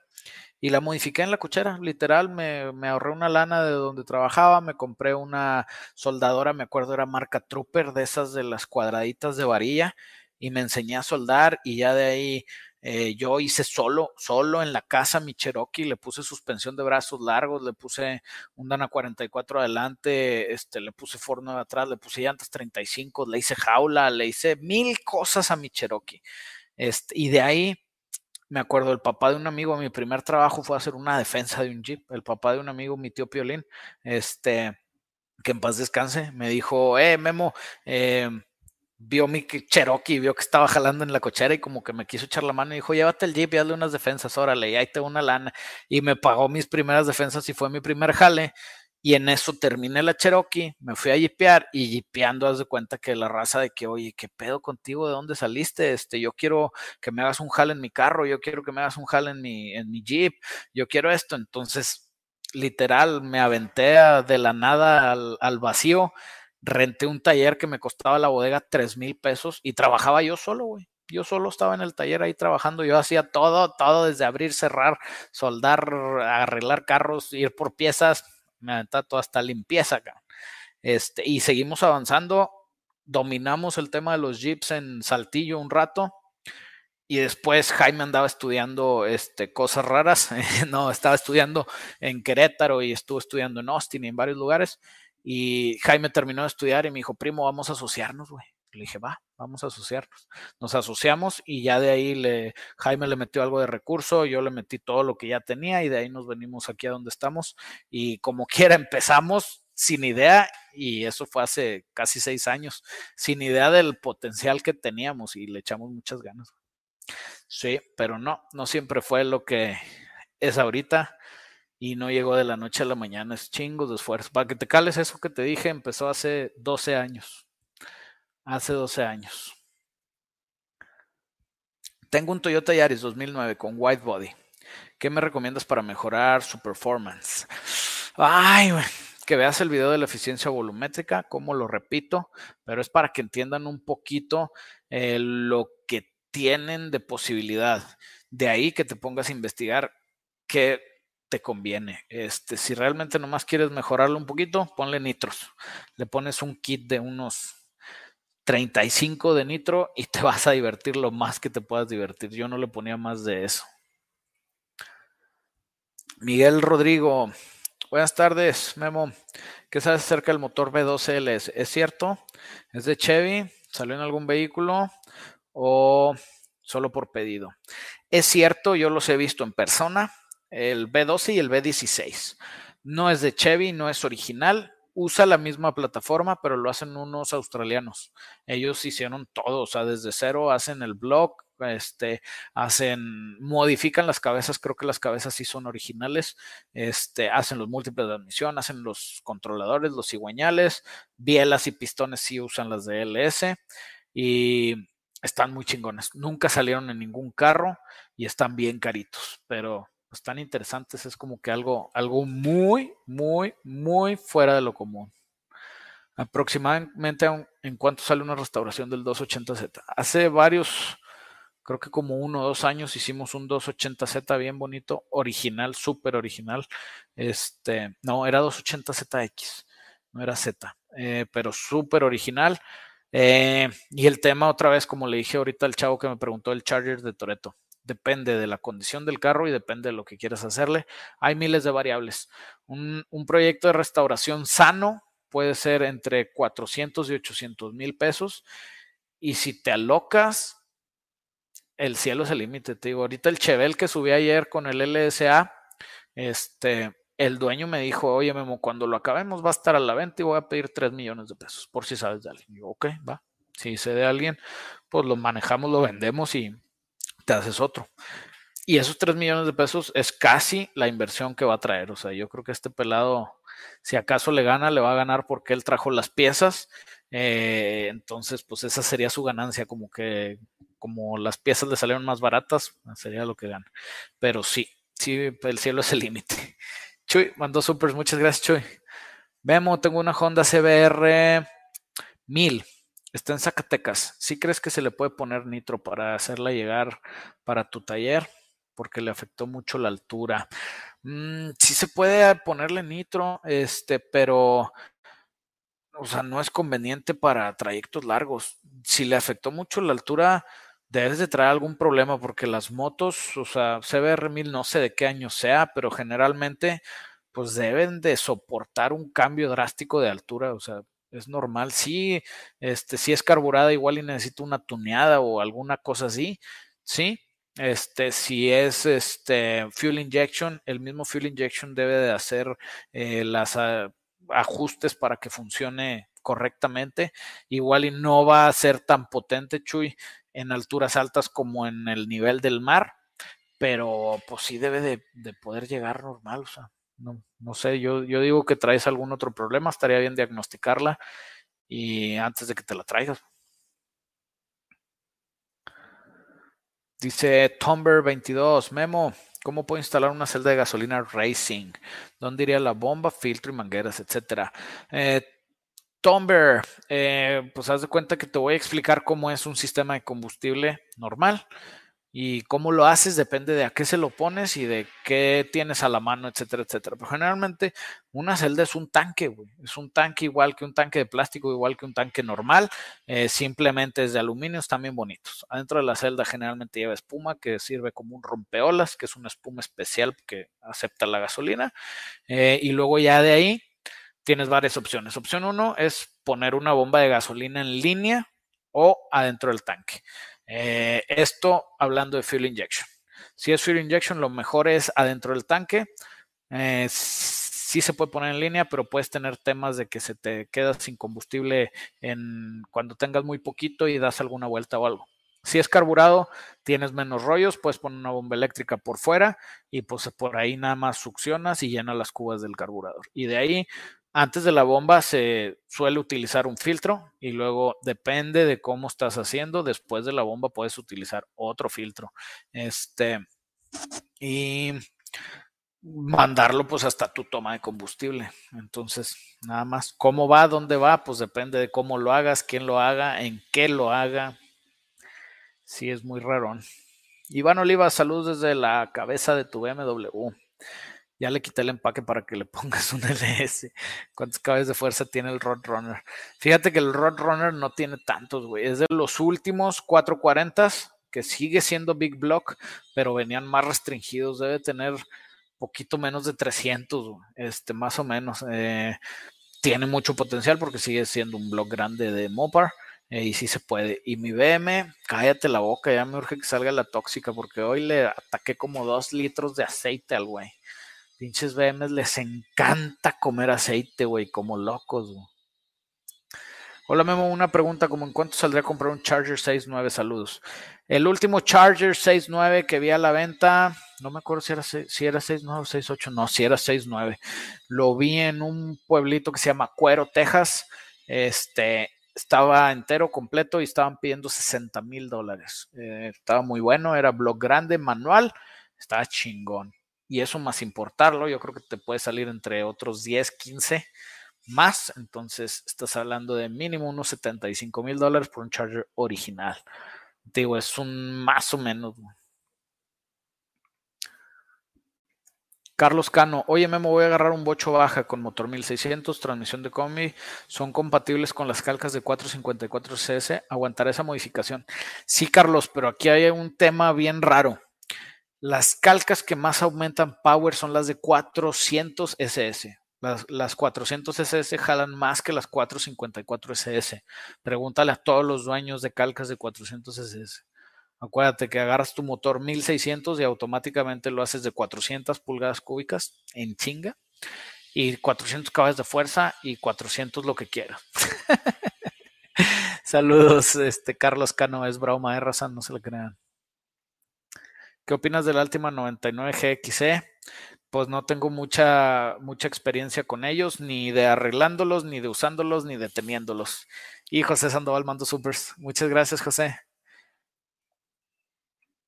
y la modifiqué en la cochera, literal, me, me, ahorré una lana de donde trabajaba, me compré una soldadora, me acuerdo era marca Trooper, de esas de las cuadraditas de varilla, y me enseñé a soldar y ya de ahí eh, yo hice solo, solo en la casa mi Cherokee, le puse suspensión de brazos largos, le puse un Dana 44 adelante, este, le puse forno atrás, le puse llantas 35, le hice jaula, le hice mil cosas a mi Cherokee. Este, y de ahí me acuerdo, el papá de un amigo, mi primer trabajo fue hacer una defensa de un Jeep. El papá de un amigo, mi tío Piolín, este, que en paz descanse, me dijo, eh, Memo, eh, vio mi Cherokee, vio que estaba jalando en la cochera y como que me quiso echar la mano y dijo, llévate el Jeep y hazle unas defensas, órale, y ahí te una lana. Y me pagó mis primeras defensas y fue mi primer jale. Y en eso terminé la Cherokee, me fui a jipear y jipeando, haz de cuenta que la raza de que, oye, ¿qué pedo contigo? ¿De dónde saliste? Este, yo quiero que me hagas un jale en mi carro, yo quiero que me hagas un jale en mi, en mi Jeep, yo quiero esto. Entonces, literal, me aventé de la nada al, al vacío renté un taller que me costaba la bodega tres mil pesos y trabajaba yo solo, güey. Yo solo estaba en el taller ahí trabajando, yo hacía todo, todo desde abrir, cerrar, soldar, arreglar carros, ir por piezas, me aventaba toda hasta limpieza acá. Este, y seguimos avanzando, dominamos el tema de los jeeps en Saltillo un rato, y después Jaime andaba estudiando este, cosas raras. no, estaba estudiando en Querétaro y estuvo estudiando en Austin y en varios lugares. Y Jaime terminó de estudiar y me dijo, primo, vamos a asociarnos, güey. Le dije, va, vamos a asociarnos. Nos asociamos y ya de ahí le, Jaime le metió algo de recurso, yo le metí todo lo que ya tenía y de ahí nos venimos aquí a donde estamos. Y como quiera empezamos sin idea, y eso fue hace casi seis años, sin idea del potencial que teníamos y le echamos muchas ganas. Sí, pero no, no siempre fue lo que es ahorita y no llegó de la noche a la mañana, es chingos de esfuerzo. Para que te cales eso que te dije, empezó hace 12 años. Hace 12 años. Tengo un Toyota Yaris 2009 con white body. ¿Qué me recomiendas para mejorar su performance? Ay, que veas el video de la eficiencia volumétrica, como lo repito, pero es para que entiendan un poquito eh, lo que tienen de posibilidad. De ahí que te pongas a investigar qué te conviene. Este, si realmente nomás quieres mejorarlo un poquito, ponle nitros. Le pones un kit de unos 35 de nitro y te vas a divertir lo más que te puedas divertir. Yo no le ponía más de eso. Miguel Rodrigo, buenas tardes, Memo. ¿Qué sabes acerca del motor V12LS? ¿Es cierto? ¿Es de Chevy? ¿Salió en algún vehículo? ¿O solo por pedido? Es cierto, yo los he visto en persona el B12 y el B16. No es de Chevy, no es original, usa la misma plataforma, pero lo hacen unos australianos. Ellos hicieron todo, o sea, desde cero hacen el blog, este, hacen, modifican las cabezas, creo que las cabezas sí son originales, este, hacen los múltiples de admisión, hacen los controladores, los cigüeñales, bielas y pistones sí usan las de LS y están muy chingones. Nunca salieron en ningún carro y están bien caritos, pero pues, tan interesantes, es como que algo, algo muy, muy, muy fuera de lo común. Aproximadamente en cuanto sale una restauración del 280Z. Hace varios, creo que como uno o dos años hicimos un 280Z bien bonito, original, súper original. Este, no, era 280ZX, no era Z, eh, pero súper original. Eh, y el tema otra vez, como le dije ahorita al chavo que me preguntó el Charger de Toreto depende de la condición del carro y depende de lo que quieras hacerle. Hay miles de variables. Un, proyecto de restauración sano puede ser entre 400 y 800 mil pesos. Y si te alocas, el cielo es el límite. Te digo, ahorita el Chevel que subí ayer con el LSA, este, el dueño me dijo, oye Memo, cuando lo acabemos va a estar a la venta y voy a pedir 3 millones de pesos, por si sabes de alguien. Y ok, va. Si sé de alguien, pues lo manejamos, lo vendemos y te haces otro. y esos 3 millones de pesos es casi la inversión que va a traer. O sea, yo creo que este pelado, si acaso le gana, le va a ganar porque él trajo las piezas. Eh, entonces, pues esa sería su ganancia, como que como las piezas le salieron más baratas, sería lo que gana. Pero sí, sí, el cielo es el límite. Chuy, mandó supers, muchas gracias, Chuy. Vemos, tengo una Honda CBR 1000 está en Zacatecas. ¿Sí crees que se le puede poner nitro para hacerla llegar para tu taller? Porque le afectó mucho la altura. Mm, sí se puede ponerle nitro, este, pero, o sea, no es conveniente para trayectos largos. Si le afectó mucho la altura, debes de traer algún problema porque las motos, o sea, CBR1000 no sé de qué año sea, pero generalmente pues deben de soportar un cambio drástico de altura, o sea, es normal. Sí, este, si es carburada, igual y necesito una tuneada o alguna cosa así, sí. Este, si es este fuel injection, el mismo fuel injection debe de hacer eh, las ah, ajustes para que funcione correctamente. Igual y no va a ser tan potente, Chuy, en alturas altas como en el nivel del mar, pero pues sí debe de, de poder llegar normal, o sea, no, no sé, yo, yo digo que traes algún otro problema, estaría bien diagnosticarla y antes de que te la traigas. Dice Tomber22, Memo, ¿cómo puedo instalar una celda de gasolina Racing? ¿Dónde iría la bomba, filtro y mangueras, etcétera? Eh, Tomber, eh, pues haz de cuenta que te voy a explicar cómo es un sistema de combustible normal y cómo lo haces depende de a qué se lo pones y de qué tienes a la mano, etcétera, etcétera. Pero generalmente una celda es un tanque. Es un tanque igual que un tanque de plástico, igual que un tanque normal. Eh, simplemente es de aluminio, están bien bonitos. Adentro de la celda generalmente lleva espuma que sirve como un rompeolas, que es una espuma especial que acepta la gasolina. Eh, y luego ya de ahí tienes varias opciones. Opción uno es poner una bomba de gasolina en línea o adentro del tanque. Eh, esto hablando de fuel injection. Si es fuel injection, lo mejor es adentro del tanque. Eh, sí se puede poner en línea, pero puedes tener temas de que se te queda sin combustible en, cuando tengas muy poquito y das alguna vuelta o algo. Si es carburado, tienes menos rollos, puedes poner una bomba eléctrica por fuera y pues por ahí nada más succionas y llena las cubas del carburador. Y de ahí antes de la bomba se suele utilizar un filtro y luego depende de cómo estás haciendo, después de la bomba puedes utilizar otro filtro. Este y mandarlo pues hasta tu toma de combustible. Entonces, nada más, ¿cómo va? ¿Dónde va? Pues depende de cómo lo hagas, quién lo haga, en qué lo haga. Sí, es muy raro. Iván Oliva, saludos desde la cabeza de tu BMW. Ya le quité el empaque para que le pongas un LS. ¿Cuántos caballos de fuerza tiene el Roadrunner? Fíjate que el Roadrunner no tiene tantos, güey. Es de los últimos 440 que sigue siendo Big Block, pero venían más restringidos. Debe tener poquito menos de 300, este, más o menos. Eh, tiene mucho potencial porque sigue siendo un block grande de Mopar. Eh, y sí se puede. Y mi BM, cállate la boca, ya me urge que salga la tóxica porque hoy le ataqué como dos litros de aceite al güey. Pinches BMs les encanta comer aceite, güey, como locos, güey. Hola Memo, una pregunta, como en cuánto saldría a comprar un Charger 6.9? Saludos. El último Charger 6.9 que vi a la venta, no me acuerdo si era, si era 6.9 o 6.8, no, si era 6.9. Lo vi en un pueblito que se llama Cuero, Texas. Este, estaba entero, completo y estaban pidiendo 60 mil dólares. Eh, estaba muy bueno, era blog grande, manual, estaba chingón y eso más importarlo, yo creo que te puede salir entre otros 10, 15 más. Entonces, estás hablando de mínimo unos 75 mil dólares por un charger original. Digo, es un más o menos. Carlos Cano, oye Memo, voy a agarrar un bocho baja con motor 1600, transmisión de combi, son compatibles con las calcas de 454 CS, aguantará esa modificación. Sí, Carlos, pero aquí hay un tema bien raro. Las calcas que más aumentan power son las de 400 SS. Las, 400 SS jalan más que las 454 SS. Pregúntale a todos los dueños de calcas de 400 SS. Acuérdate que agarras tu motor 1600 y automáticamente lo haces de 400 pulgadas cúbicas en chinga y 400 caballos de fuerza y 400 lo que quieras. Saludos, este Carlos Cano, es broma, de raza, no se le crean. ¿Qué opinas de la Altima 99 GXE? Pues no tengo mucha, mucha experiencia con ellos, ni de arreglándolos, ni de usándolos, ni de teniéndolos. Y José Sandoval mando supers. Muchas gracias, José.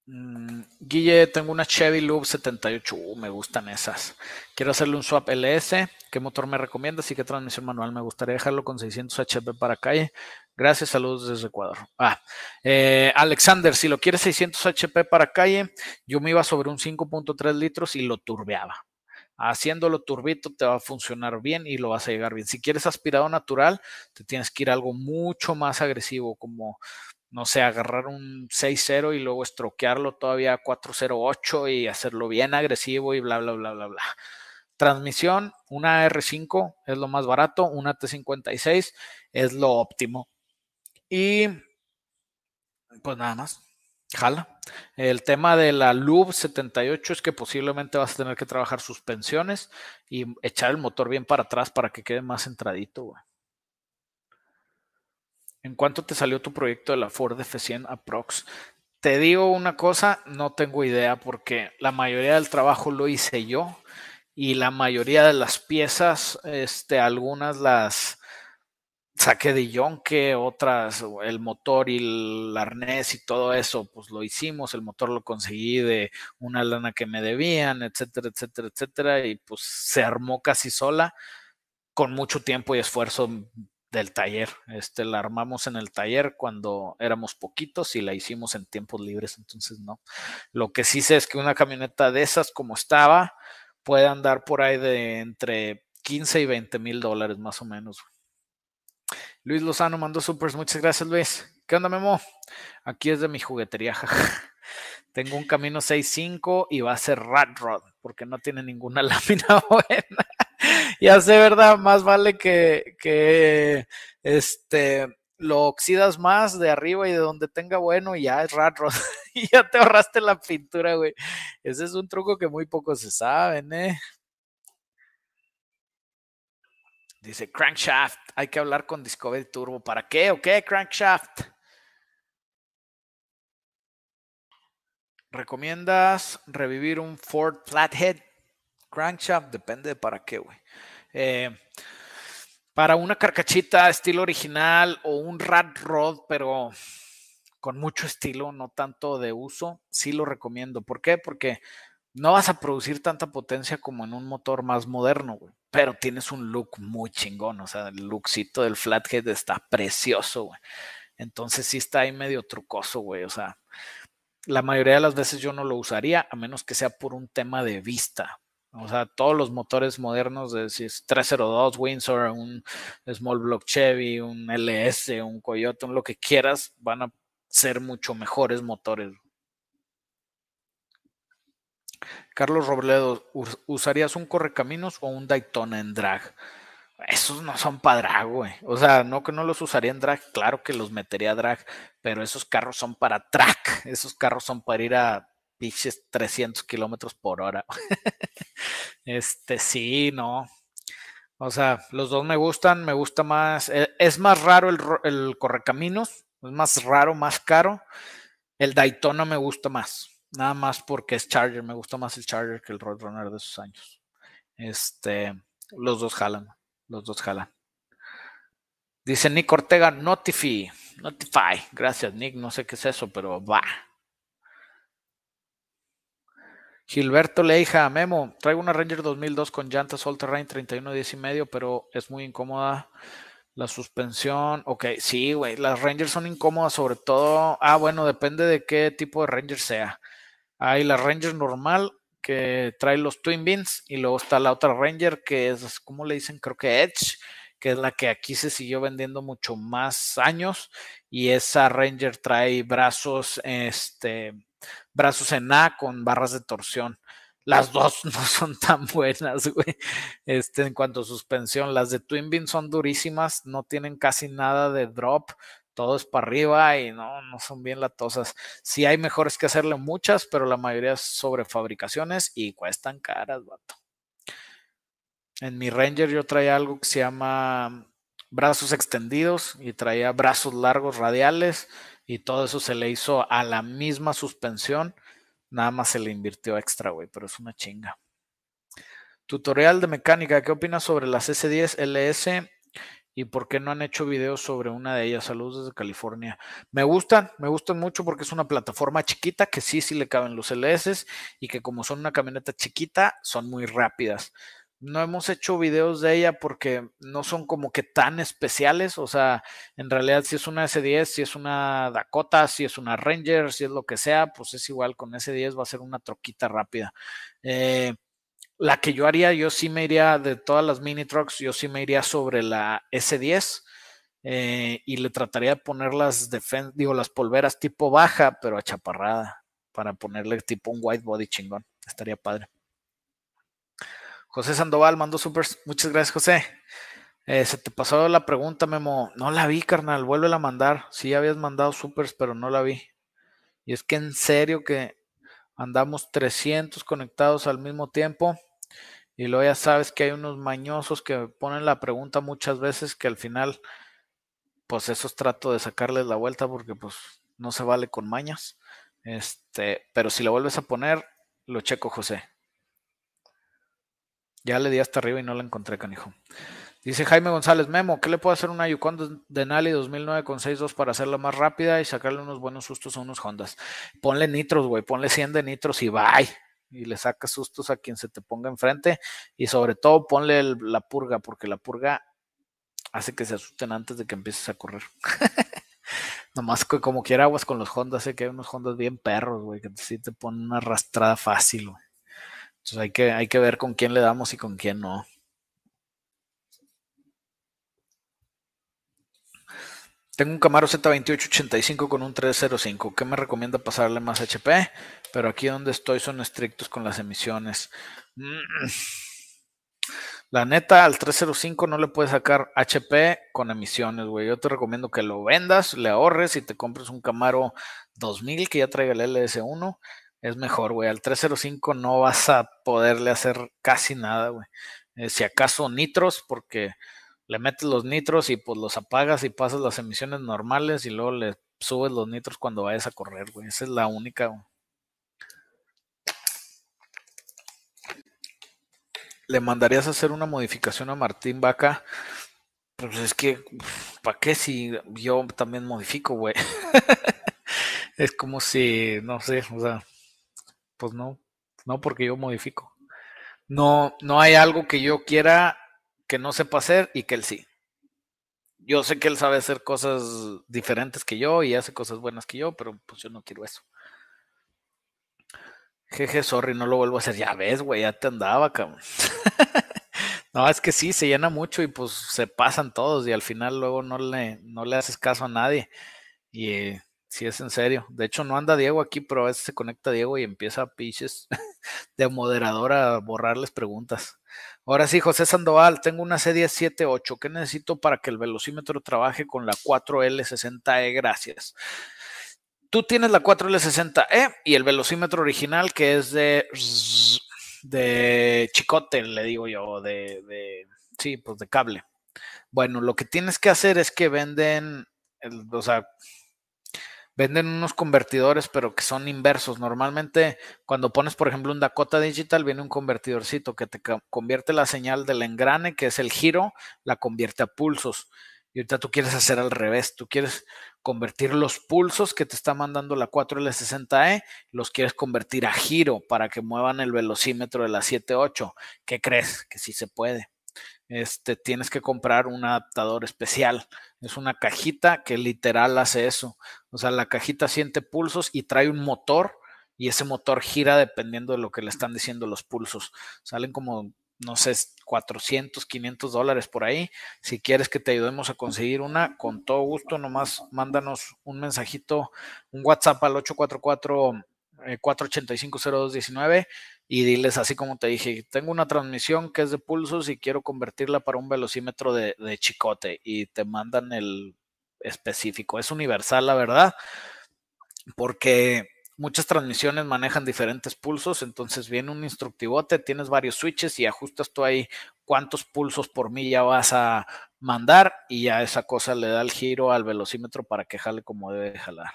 Mm, Guille, tengo una Chevy Loop 78. Uh, me gustan esas. Quiero hacerle un swap LS. ¿Qué motor me recomiendas y qué transmisión manual? Me gustaría dejarlo con 600 HP para calle. Gracias, saludos desde Ecuador. Ah, eh, Alexander, si lo quieres 600 HP para calle, yo me iba sobre un 5.3 litros y lo turbeaba. Haciéndolo turbito te va a funcionar bien y lo vas a llegar bien. Si quieres aspirado natural, te tienes que ir a algo mucho más agresivo, como no sé, agarrar un 6-0 y luego estroquearlo todavía a 4-0-8 y hacerlo bien agresivo y bla, bla, bla, bla, bla. Transmisión, una R5 es lo más barato, una T56 es lo óptimo. Y pues nada más, jala. El tema de la Lube 78 es que posiblemente vas a tener que trabajar suspensiones y echar el motor bien para atrás para que quede más centradito, güey. ¿En cuánto te salió tu proyecto de la Ford F100 Aprox? Te digo una cosa, no tengo idea porque la mayoría del trabajo lo hice yo y la mayoría de las piezas, este, algunas las saqué de Yonke, otras, el motor y el arnés y todo eso, pues lo hicimos, el motor lo conseguí de una lana que me debían, etcétera, etcétera, etcétera, y pues se armó casi sola con mucho tiempo y esfuerzo del taller. Este, la armamos en el taller cuando éramos poquitos y la hicimos en tiempos libres, entonces no. Lo que sí sé es que una camioneta de esas como estaba puede andar por ahí de entre 15 y 20 mil dólares más o menos. Luis Lozano mandó supers, muchas gracias Luis. ¿Qué onda Memo? Aquí es de mi juguetería, Tengo un camino 6.5 y va a ser Rat Rod porque no tiene ninguna lámina buena. ya sé, ¿verdad? Más vale que, que este, lo oxidas más de arriba y de donde tenga bueno y ya es rat y ya te ahorraste la pintura, güey. Ese es un truco que muy pocos se saben, ¿eh? Dice Crankshaft, hay que hablar con Discovery Turbo. ¿Para qué o qué, Crankshaft? ¿Recomiendas revivir un Ford Flathead? Crankshaft depende de para qué, güey. Eh, para una carcachita estilo original o un rat rod, pero con mucho estilo, no tanto de uso, sí lo recomiendo. ¿Por qué? Porque no vas a producir tanta potencia como en un motor más moderno, güey. Pero tienes un look muy chingón, o sea, el lookcito del flathead está precioso, güey. Entonces sí está ahí medio trucoso, güey. O sea, la mayoría de las veces yo no lo usaría, a menos que sea por un tema de vista. O sea, todos los motores modernos, de si es 302 Windsor, un Small Block Chevy, un LS, un Coyote, un lo que quieras, van a ser mucho mejores motores. Carlos Robledo, ¿usarías un correcaminos o un Daytona en drag? Esos no son para drag, güey. O sea, no que no los usaría en drag, claro que los metería a drag, pero esos carros son para track. Esos carros son para ir a pinches 300 kilómetros por hora. este, sí, no. O sea, los dos me gustan, me gusta más. Eh, es más raro el, el correcaminos, es más raro, más caro. El Daytona me gusta más, nada más porque es Charger, me gusta más el Charger que el Roadrunner de esos años. Este, los dos jalan, los dos jalan. Dice Nick Ortega, Notify, Notify. Gracias, Nick, no sé qué es eso, pero va. Gilberto Leija, Memo, traigo una Ranger 2002 con llantas All Terrain 31 10 y medio, pero es muy incómoda la suspensión. Ok, sí, güey, las Rangers son incómodas sobre todo. Ah, bueno, depende de qué tipo de Ranger sea. Hay la Ranger normal que trae los Twin Beans y luego está la otra Ranger que es, ¿cómo le dicen? Creo que Edge, que es la que aquí se siguió vendiendo mucho más años y esa Ranger trae brazos, este brazos en A con barras de torsión. Las dos no son tan buenas, güey. Este, en cuanto a suspensión, las de Twin Beam son durísimas, no tienen casi nada de drop, todo es para arriba y no, no son bien latosas. Sí hay mejores que hacerle muchas, pero la mayoría es sobre fabricaciones y cuestan caras, vato. En mi Ranger yo traía algo que se llama brazos extendidos y traía brazos largos radiales y todo eso se le hizo a la misma suspensión Nada más se le invirtió extra, güey, pero es una chinga. Tutorial de mecánica. ¿Qué opinas sobre las S10 LS y por qué no han hecho videos sobre una de ellas? Saludos desde California. Me gustan, me gustan mucho porque es una plataforma chiquita que sí, sí le caben los LS y que como son una camioneta chiquita, son muy rápidas. No hemos hecho videos de ella porque no son como que tan especiales. O sea, en realidad si es una S10, si es una Dakota, si es una Ranger, si es lo que sea, pues es igual con S10 va a ser una troquita rápida. Eh, la que yo haría, yo sí me iría de todas las mini trucks, yo sí me iría sobre la S10 eh, y le trataría de poner las digo, las polveras tipo baja, pero achaparrada, para ponerle tipo un white body chingón. Estaría padre. José Sandoval mandó supers. Muchas gracias, José. Eh, se te pasó la pregunta, Memo. No la vi, carnal. Vuelve a mandar. Sí, habías mandado supers, pero no la vi. Y es que en serio que andamos 300 conectados al mismo tiempo. Y luego ya sabes que hay unos mañosos que ponen la pregunta muchas veces que al final, pues esos trato de sacarles la vuelta porque pues no se vale con mañas. Este, pero si la vuelves a poner, lo checo, José. Ya le di hasta arriba y no la encontré, canijo. Dice Jaime González, Memo, ¿qué le puedo hacer una Yukon de Nali 2009 con 6.2 para hacerla más rápida y sacarle unos buenos sustos a unos Hondas? Ponle nitros, güey, ponle 100 de nitros y bye. Y le sacas sustos a quien se te ponga enfrente. Y sobre todo ponle la purga, porque la purga hace que se asusten antes de que empieces a correr. Nomás como quiera aguas con los Hondas, sé que hay unos Hondas bien perros, güey, que sí te ponen una arrastrada fácil, güey. Entonces hay que, hay que ver con quién le damos y con quién no. Tengo un Camaro Z2885 con un 305. ¿Qué me recomienda pasarle más HP? Pero aquí donde estoy son estrictos con las emisiones. Mm. La neta, al 305 no le puedes sacar HP con emisiones, güey. Yo te recomiendo que lo vendas, le ahorres y te compres un Camaro 2000 que ya traiga el LS1 es mejor, güey. Al 305 no vas a poderle hacer casi nada, güey. Eh, si acaso nitros, porque le metes los nitros y pues los apagas y pasas las emisiones normales y luego le subes los nitros cuando vayas a correr, güey. Esa es la única. ¿Le mandarías a hacer una modificación a Martín Vaca? Pues es que, ¿para qué si yo también modifico, güey? es como si, no sé, o sea, pues no, no porque yo modifico. No, no hay algo que yo quiera que no sepa hacer y que él sí. Yo sé que él sabe hacer cosas diferentes que yo y hace cosas buenas que yo, pero pues yo no quiero eso. Jeje, sorry, no lo vuelvo a hacer. Ya ves, güey, ya te andaba, cabrón. no, es que sí, se llena mucho y pues se pasan todos y al final luego no le, no le haces caso a nadie. Y eh, si es en serio. De hecho, no anda Diego aquí, pero a veces se conecta Diego y empieza a piches de moderador a borrarles preguntas. Ahora sí, José Sandoval, tengo una C1078. ¿Qué necesito para que el velocímetro trabaje con la 4L60E? Gracias. Tú tienes la 4L60E y el velocímetro original que es de, de chicote, le digo yo, de, de, sí, pues de cable. Bueno, lo que tienes que hacer es que venden, el, o sea, venden unos convertidores, pero que son inversos. Normalmente, cuando pones, por ejemplo, un Dakota Digital, viene un convertidorcito que te convierte la señal del engrane, que es el giro, la convierte a pulsos. Y ahorita tú quieres hacer al revés, tú quieres convertir los pulsos que te está mandando la 4L60E, los quieres convertir a giro para que muevan el velocímetro de la 7.8. ¿Qué crees? Que sí se puede este, tienes que comprar un adaptador especial. Es una cajita que literal hace eso. O sea, la cajita siente pulsos y trae un motor y ese motor gira dependiendo de lo que le están diciendo los pulsos. Salen como, no sé, 400, 500 dólares por ahí. Si quieres que te ayudemos a conseguir una, con todo gusto, nomás mándanos un mensajito, un WhatsApp al 844 4850219 eh, y diles así como te dije, tengo una transmisión que es de pulsos y quiero convertirla para un velocímetro de, chicote y te mandan el específico. Es universal, la verdad, porque muchas transmisiones manejan diferentes pulsos, entonces viene un instructivote, tienes varios switches y ajustas tú ahí cuántos pulsos por milla vas a mandar y ya esa cosa le da el giro al velocímetro para que jale como debe jalar.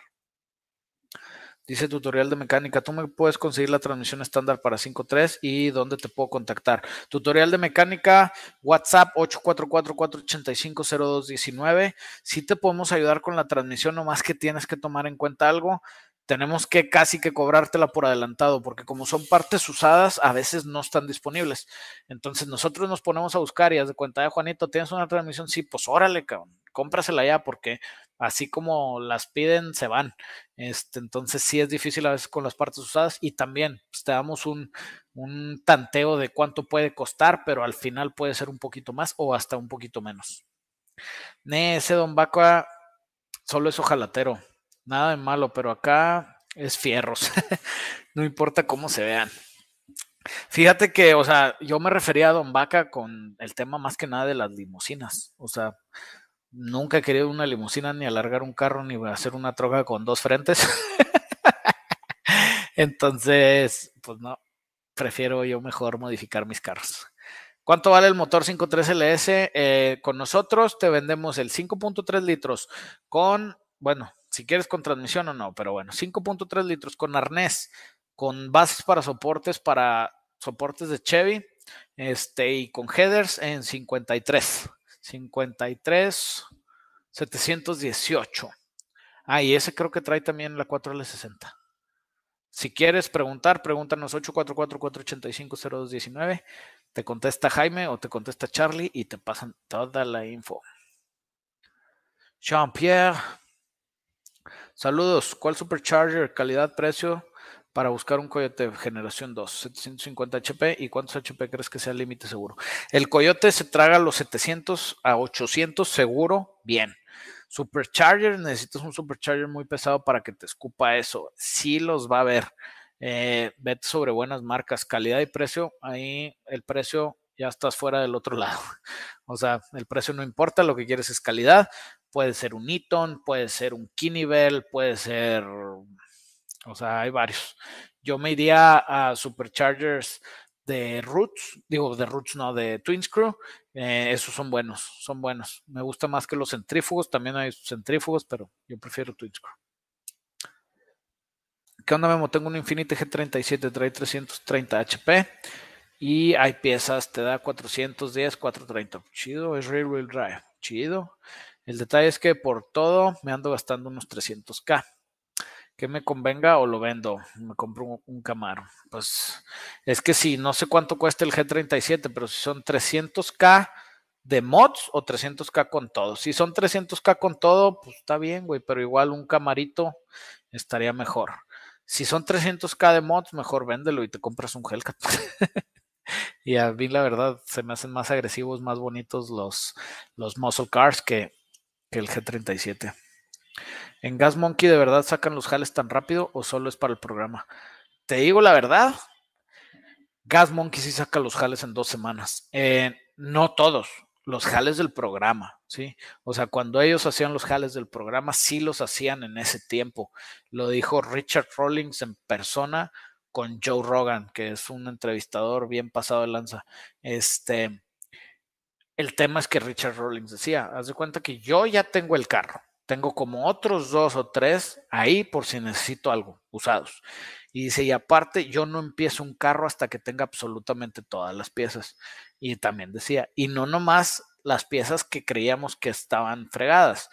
Dice tutorial de mecánica, tú me puedes conseguir la transmisión estándar para 5.3 y dónde te puedo contactar. Tutorial de mecánica, WhatsApp 844-485-0219. Si te podemos ayudar con la transmisión, nomás que tienes que tomar en cuenta algo tenemos que casi que cobrártela por adelantado, porque como son partes usadas, a veces no están disponibles. Entonces nosotros nos ponemos a buscar y haz de cuenta, de Juanito, ¿tienes una transmisión? Sí, pues órale, cabrón, cómprasela ya, porque así como las piden, se van. Este, entonces sí es difícil a veces con las partes usadas y también pues, te damos un, un tanteo de cuánto puede costar, pero al final puede ser un poquito más o hasta un poquito menos. ese Don Baca solo es ojalatero nada de malo, pero acá es fierros. no importa cómo se vean. Fíjate que, o sea, yo me refería a Don Vaca con el tema más que nada de las limusinas. O sea, nunca he querido una limusina ni alargar un carro ni hacer una troca con dos frentes. Entonces, pues no, prefiero yo mejor modificar mis carros. ¿Cuánto vale el motor 5.3 LS? Eh, con nosotros te vendemos el 5.3 litros con, bueno, si quieres con transmisión o no, pero bueno, 5.3 litros con arnés, con bases para soportes, para soportes de Chevy, este, y con headers en 53, 53, 718. Ah, y ese creo que trae también la 4L60. Si quieres preguntar, pregúntanos 844-485-0219. Te contesta Jaime o te contesta Charlie y te pasan toda la info. Jean-Pierre, Saludos. ¿Cuál Supercharger, calidad, precio para buscar un Coyote generación 2? 750 HP. ¿Y cuántos HP crees que sea el límite seguro? El Coyote se traga los 700 a 800 seguro, bien. Supercharger, necesitas un Supercharger muy pesado para que te escupa eso. Sí los va a ver. Eh, vete sobre buenas marcas, calidad y precio. Ahí el precio ya estás fuera del otro lado. O sea, el precio no importa, lo que quieres es calidad puede ser un Eaton, puede ser un Kinnivel, puede ser, o sea, hay varios. Yo me iría a Superchargers de Roots, digo de Roots, no, de Twin Screw, eh, esos son buenos, son buenos. Me gusta más que los centrífugos, también hay centrífugos, pero yo prefiero Twin Screw. ¿Qué onda, Memo? Tengo un Infinity G37, trae 330 HP y hay piezas, te da 410, 430. Chido, es Rear Wheel Drive. Chido. El detalle es que por todo me ando gastando unos 300k. Que me convenga o lo vendo, me compro un, Camaro. Pues es que si no sé cuánto cuesta el G37, pero si son 300k de mods o 300k con todo. Si son 300k con todo, pues está bien, güey, pero igual un camarito estaría mejor. Si son 300k de mods, mejor véndelo y te compras un Hellcat. y a mí la verdad se me hacen más agresivos, más bonitos los, los muscle cars que, que el G37. ¿En Gas Monkey de verdad sacan los jales tan rápido o solo es para el programa? Te digo la verdad, Gas Monkey sí saca los jales en dos semanas. Eh, no todos, los jales del programa, ¿sí? O sea, cuando ellos hacían los jales del programa, sí los hacían en ese tiempo. Lo dijo Richard Rollins en persona con Joe Rogan, que es un entrevistador bien pasado de lanza. Este, el tema es que Richard Rollins decía, haz de cuenta que yo ya tengo el carro, tengo como otros dos o tres ahí por si necesito algo, usados. Y dice, y aparte yo no empiezo un carro hasta que tenga absolutamente todas las piezas. Y también decía, y no nomás las piezas que creíamos que estaban fregadas,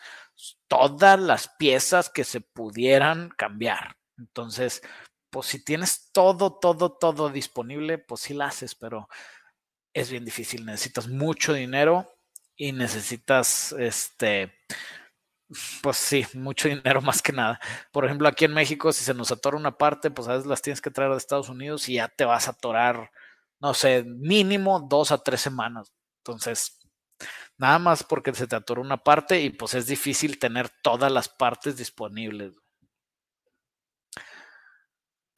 todas las piezas que se pudieran cambiar. Entonces, pues si tienes todo, todo, todo disponible, pues sí la haces, pero es bien difícil. Necesitas mucho dinero y necesitas, este, pues sí, mucho dinero más que nada. Por ejemplo, aquí en México, si se nos atora una parte, pues a veces las tienes que traer de Estados Unidos y ya te vas a atorar, no sé, mínimo dos a tres semanas. Entonces, nada más porque se te atora una parte y pues es difícil tener todas las partes disponibles.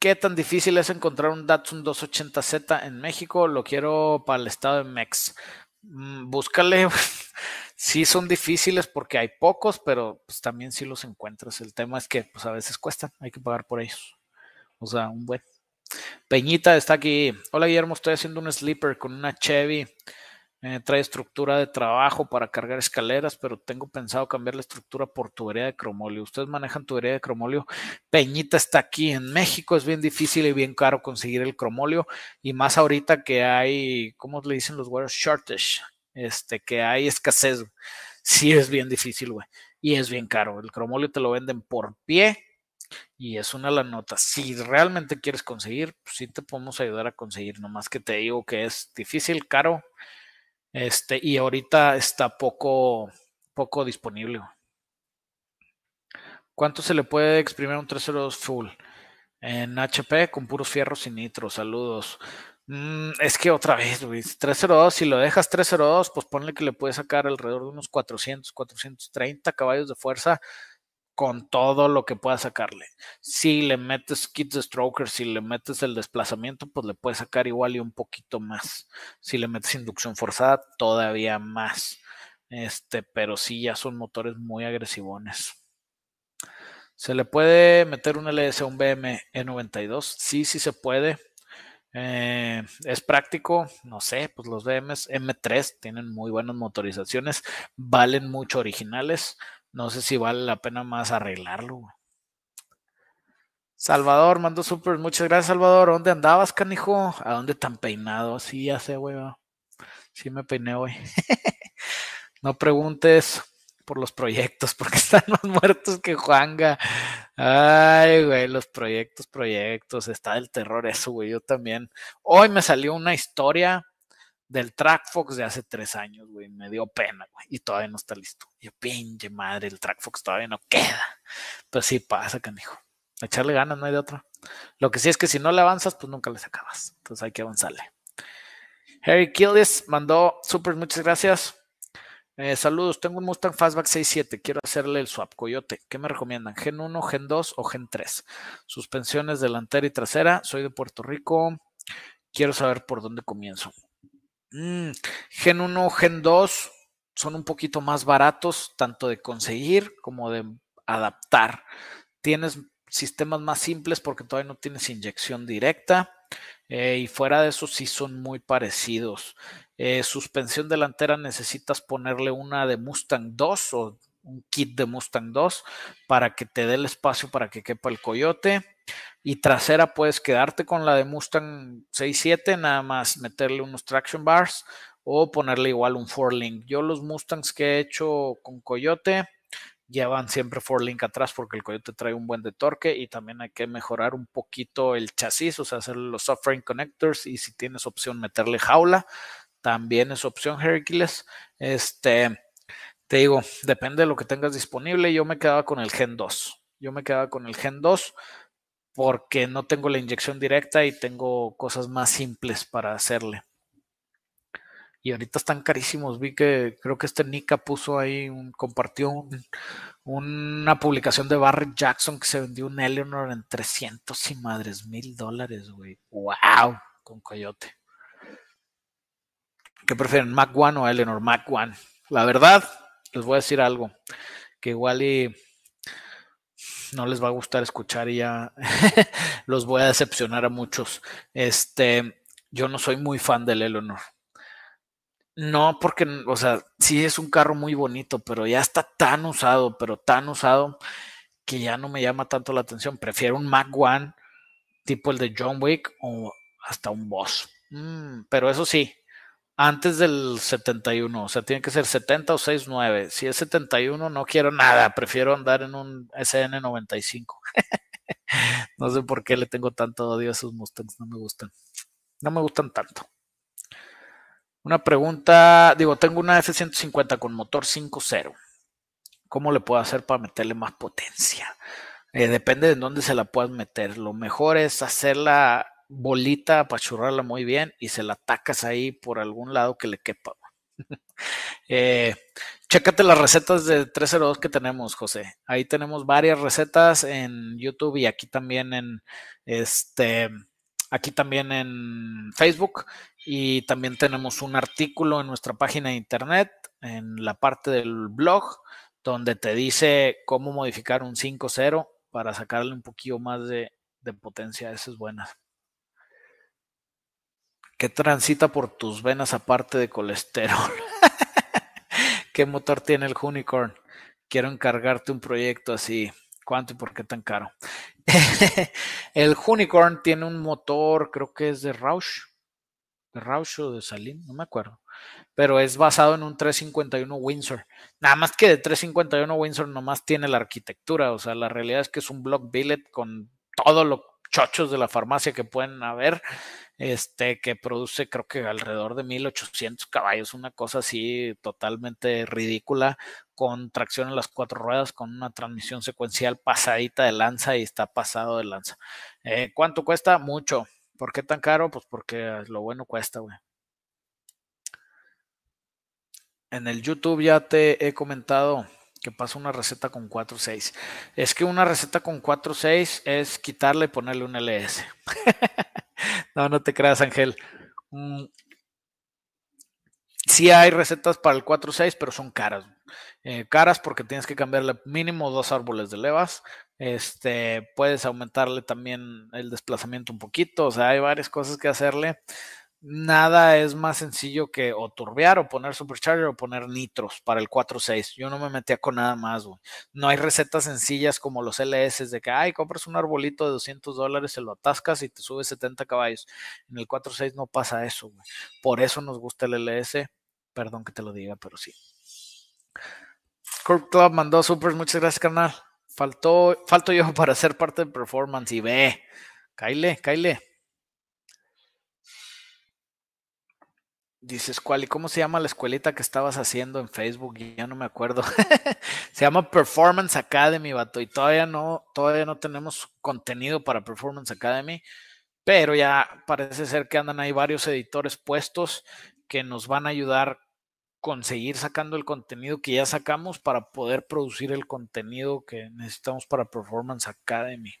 ¿Qué tan difícil es encontrar un Datsun 280Z en México? Lo quiero para el estado de Mex. Mm, búscale. sí son difíciles porque hay pocos, pero pues también sí los encuentras. El tema es que pues a veces cuestan, hay que pagar por ellos. O sea, un buen. Peñita está aquí. Hola Guillermo, estoy haciendo un sleeper con una Chevy Eh, trae estructura de trabajo para cargar escaleras, pero tengo pensado cambiar la estructura por tubería de cromolio. Ustedes manejan tubería de cromolio. Peñita está aquí en México. Es bien difícil y bien caro conseguir el cromolio. Y más ahorita que hay, ¿cómo le dicen los güeyes? Shortage. Este, que hay escasez. Sí es bien difícil, güey. Y es bien caro. El cromolio te lo venden por pie y es una la nota. Si realmente quieres conseguir, pues sí te podemos ayudar a conseguir. Nomás que te digo que es difícil, caro este, y ahorita está poco, poco disponible. ¿Cuánto se le puede exprimir un 302 full? En HP con puros fierros y nitro. Saludos. Mm, es que otra vez, 302, si lo dejas 302, pues ponle que le puedes sacar alrededor de unos 400, 430 caballos de fuerza con todo lo que pueda sacarle. Si le metes kits de stroker, si le metes el desplazamiento, pues le puedes sacar igual y un poquito más. Si le metes inducción forzada, todavía más. Este, pero sí, ya son motores muy agresivones. ¿Se le puede meter un LS a un BM E92? Sí, sí se puede. Eh, es práctico, no sé, pues los BMs M3 tienen muy buenas motorizaciones, valen mucho originales, no sé si vale la pena más arreglarlo. Salvador, mando super. Muchas gracias, Salvador. ¿Dónde andabas, canijo? ¿A dónde tan peinado? Sí, ya sé, güey. Sí me peiné hoy. no preguntes por los proyectos, porque están más muertos que Juanga. Ay, güey, los proyectos, proyectos. Está el terror eso, güey. Yo también. Hoy me salió una historia del TrackFox de hace tres años, güey. Me dio pena, güey. Y todavía no está listo. Yo, pinche madre, el TrackFox todavía no queda. Pero sí pasa, canijo. Echarle ganas, no hay de otra. Lo que sí es que si no le avanzas, pues nunca les acabas. Entonces hay que avanzarle. Harry Killis mandó super, muchas gracias. Eh, saludos, tengo un Mustang Fastback 67, quiero hacerle el swap coyote. ¿Qué me recomiendan? ¿Gen 1, Gen 2 o Gen 3? Suspensiones delantera y trasera. Soy de Puerto Rico. Quiero saber por dónde comienzo. Mm, Gen 1, Gen 2 son un poquito más baratos, tanto de conseguir como de adaptar. Tienes sistemas más simples porque todavía no tienes inyección directa. Eh, y fuera de eso sí son muy parecidos. Eh, suspensión delantera necesitas ponerle una de Mustang 2 o un kit de Mustang 2 para que te dé el espacio para que quepa el coyote. Y trasera puedes quedarte con la de Mustang 6.7, nada más meterle unos traction bars o ponerle igual un four link. Yo los Mustangs que he hecho con Coyote llevan siempre four link atrás porque el Coyote trae un buen de torque y también hay que mejorar un poquito el chasis, o sea, hacer los soft frame connectors y si tienes opción meterle jaula, también es opción Hercules. Este, te digo, depende de lo que tengas disponible. Yo me quedaba con el Gen 2. Yo me quedaba con el Gen 2 porque no tengo la inyección directa y tengo cosas más simples para hacerle. Y ahorita están carísimos. Vi que creo que este Nika puso ahí, un, compartió una publicación de Barrett Jackson que se vendió un Eleanor en 300 y madres mil dólares, güey. ¡Wow! Con Coyote. ¿Qué prefieren, Mac One o Eleanor? Mac One. La verdad, les voy a decir algo que igual y no les va a gustar escuchar y ya los voy a decepcionar a muchos. Este, yo no soy muy fan del Eleanor. No, porque, o sea, sí es un carro muy bonito, pero ya está tan usado, pero tan usado que ya no me llama tanto la atención. Prefiero un Mac One tipo el de John Wick o hasta un Boss. Mm, pero eso sí, antes del 71, o sea, tiene que ser 70 o 69. Si es 71, no quiero nada, prefiero andar en un SN95. no sé por qué le tengo tanto odio a esos Mustangs, no me gustan. No me gustan tanto. Una pregunta, digo, tengo una F-150 con motor 5.0. ¿Cómo le puedo hacer para meterle más potencia? Eh, depende de dónde se la puedas meter. Lo mejor es hacerla bolita, apachurrarla muy bien y se la atacas ahí por algún lado que le quepa. eh, chécate las recetas de 302 que tenemos, José. Ahí tenemos varias recetas en YouTube y aquí también en este aquí también en Facebook y también tenemos un artículo en nuestra página de internet en la parte del blog donde te dice cómo modificar un 5.0 para sacarle un poquito más de, de potencia. Esa es buena. ¿Qué transita por tus venas aparte de colesterol? ¿Qué motor tiene el Unicorn? Quiero encargarte un proyecto así. ¿Cuánto y por qué tan caro? el Unicorn tiene un motor, creo que es de Roush, de Roush o de Saline, no me acuerdo. Pero es basado en un 351 Windsor. Nada más que de 351 Windsor nomás tiene la arquitectura. O sea, la realidad es que es un block billet con todo lo chochos de la farmacia que pueden haber este, que produce creo que alrededor de 1800 caballos, una cosa así totalmente ridícula, con tracción en las cuatro ruedas, con una transmisión secuencial pasadita de lanza y está pasado de lanza. Eh, ¿Cuánto cuesta? Mucho. ¿Por qué tan caro? Pues porque lo bueno cuesta, güey. En el YouTube ya te he comentado que pasa una receta con 4.6. Es que una receta con 4.6 es quitarle y ponerle un LS. No, no te creas, Ángel. Mm. Sí hay recetas para el 4.6, pero son caras. Eh, caras porque tienes que cambiarle mínimo dos árboles de levas. Este, puedes aumentarle también el desplazamiento un poquito. O sea, hay varias cosas que hacerle nada es más sencillo que o turbear o poner supercharger o poner nitros para el 4.6. Yo no me metía con nada más, güey. No hay recetas sencillas como los LS de que, ay, compras un arbolito de 200 dólares, se lo atascas y te sube 70 caballos. En el 4.6 no pasa eso, güey. Por eso nos gusta el LS. Perdón que te lo diga, pero sí. Corp Club mandó supers, muchas gracias, carnal. Faltó, falto yo para ser parte del performance y ve. Caile, caile. Dices, ¿cuál? ¿Y cómo se llama la escuelita que estabas haciendo en Facebook? Ya no me acuerdo. se llama Performance Academy, vato. Y todavía no, todavía no tenemos contenido para Performance Academy. Pero ya parece ser que andan ahí varios editores puestos que nos van a ayudar conseguir sacando el contenido que ya sacamos para poder producir el contenido que necesitamos para Performance Academy.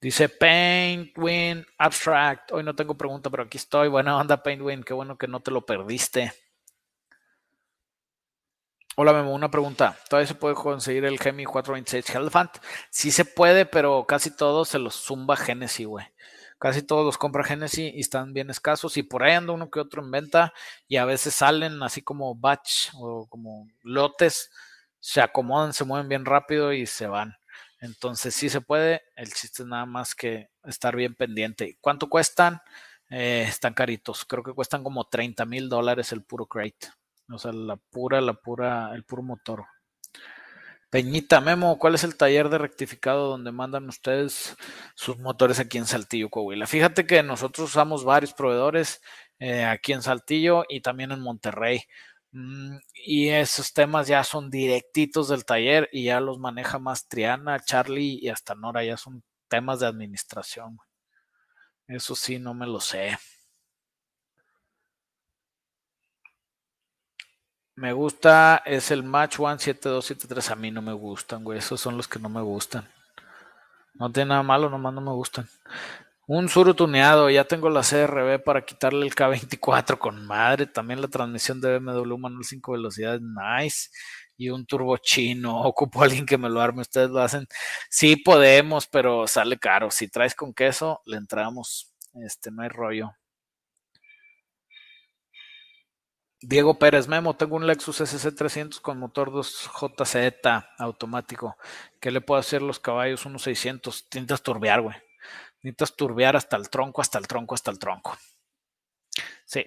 Dice Paintwin Abstract. Hoy no tengo pregunta, pero aquí estoy. Buena onda, Paintwin. Qué bueno que no te lo perdiste. Hola, Memo. Una pregunta. ¿Todavía se puede conseguir el Gemi 426 Elephant? Sí se puede, pero casi todos se los zumba Genesis, güey. Casi todos los compra Genesis y están bien escasos. Y por ahí anda uno que otro en venta. Y a veces salen así como batch o como lotes. Se acomodan, se mueven bien rápido y se van. Entonces sí se puede, el chiste es nada más que estar bien pendiente. ¿Cuánto cuestan? Eh, están caritos, creo que cuestan como 30 mil dólares el puro crate. O sea, la pura, la pura, el puro motor. Peñita, Memo, ¿cuál es el taller de rectificado donde mandan ustedes sus motores aquí en Saltillo, Coahuila? Fíjate que nosotros usamos varios proveedores eh, aquí en Saltillo y también en Monterrey. Mm, y esos temas ya son directitos del taller y ya los maneja más Triana, Charlie y hasta Nora, ya son temas de administración. Eso sí, no me lo sé. Me gusta, es el Match 17273. A mí no me gustan, güey. Esos son los que no me gustan. No tiene nada malo, nomás no me gustan. Un Suru tuneado, ya tengo la CRB para quitarle el K24 con madre. También la transmisión de BMW manual 5 velocidades, nice. Y un turbo chino, ocupo a alguien que me lo arme. Ustedes lo hacen. Sí podemos, pero sale caro. Si traes con queso, le entramos. Este, no hay rollo. Diego Pérez Memo, tengo un Lexus SC300 con motor 2JZ automático. ¿Qué le puedo hacer los caballos? Unos 600. Tintas turbear, güey. Necesitas turbear hasta el tronco, hasta el tronco, hasta el tronco. Sí.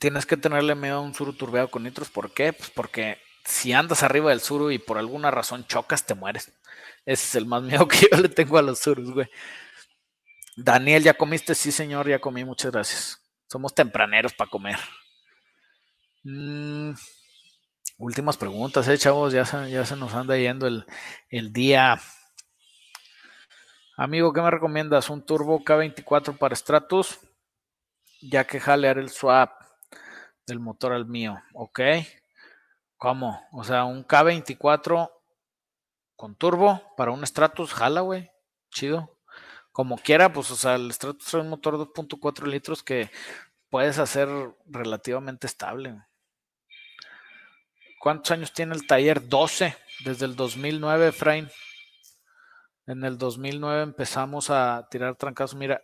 Tienes que tenerle miedo a un suru turbeado con nitros. ¿Por qué? Pues porque si andas arriba del suru y por alguna razón chocas, te mueres. Ese es el más miedo que yo le tengo a los surus, güey. Daniel, ¿ya comiste? Sí, señor, ya comí, muchas gracias. Somos tempraneros para comer. Mm, últimas preguntas, eh, chavos. Ya se, ya se nos anda yendo el, el día. Amigo, ¿qué me recomiendas? ¿Un turbo K24 para Stratus? Ya que jalear el swap del motor al mío, ¿ok? ¿Cómo? O sea, un K24 con turbo para un Stratus, jala, güey. Chido. Como quiera, pues, o sea, el Stratus es un motor 2.4 litros que puedes hacer relativamente estable. ¿Cuántos años tiene el taller? 12, desde el 2009, Frain. En el 2009 empezamos a tirar trancazos. Mira,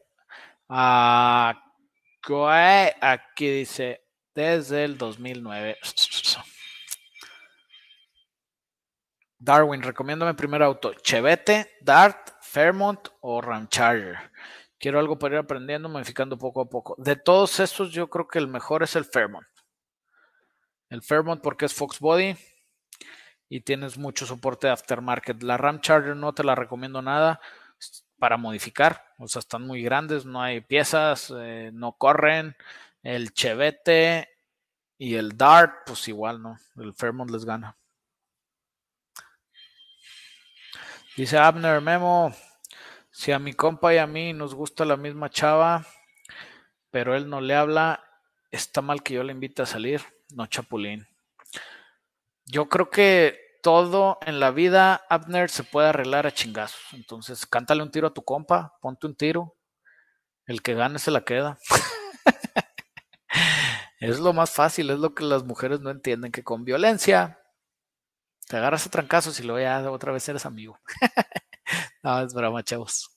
aquí dice desde el 2009. Darwin, recomiéndame primer auto. Chevette, Dart, Fairmont o Ram Charger. Quiero algo para ir aprendiendo, modificando poco a poco. De todos estos, yo creo que el mejor es el Fairmont. El Fairmont porque es Fox Body y tienes mucho soporte de aftermarket. La Ram Charger no te la recomiendo nada para modificar. O sea, están muy grandes, no hay piezas, eh, no corren. El Chevette y el Dart, pues igual, ¿no? El Fairmont les gana. Dice Abner Memo, si a mi compa y a mí nos gusta la misma chava, pero él no le habla, está mal que yo le invite a salir, no chapulín. Yo creo que todo en la vida, Abner, se puede arreglar a chingazos. Entonces, cántale un tiro a tu compa, ponte un tiro. El que gane se la queda. es lo más fácil, es lo que las mujeres no entienden, que con violencia te agarras a trancazos y luego ya otra vez eres amigo. no, es broma, chavos.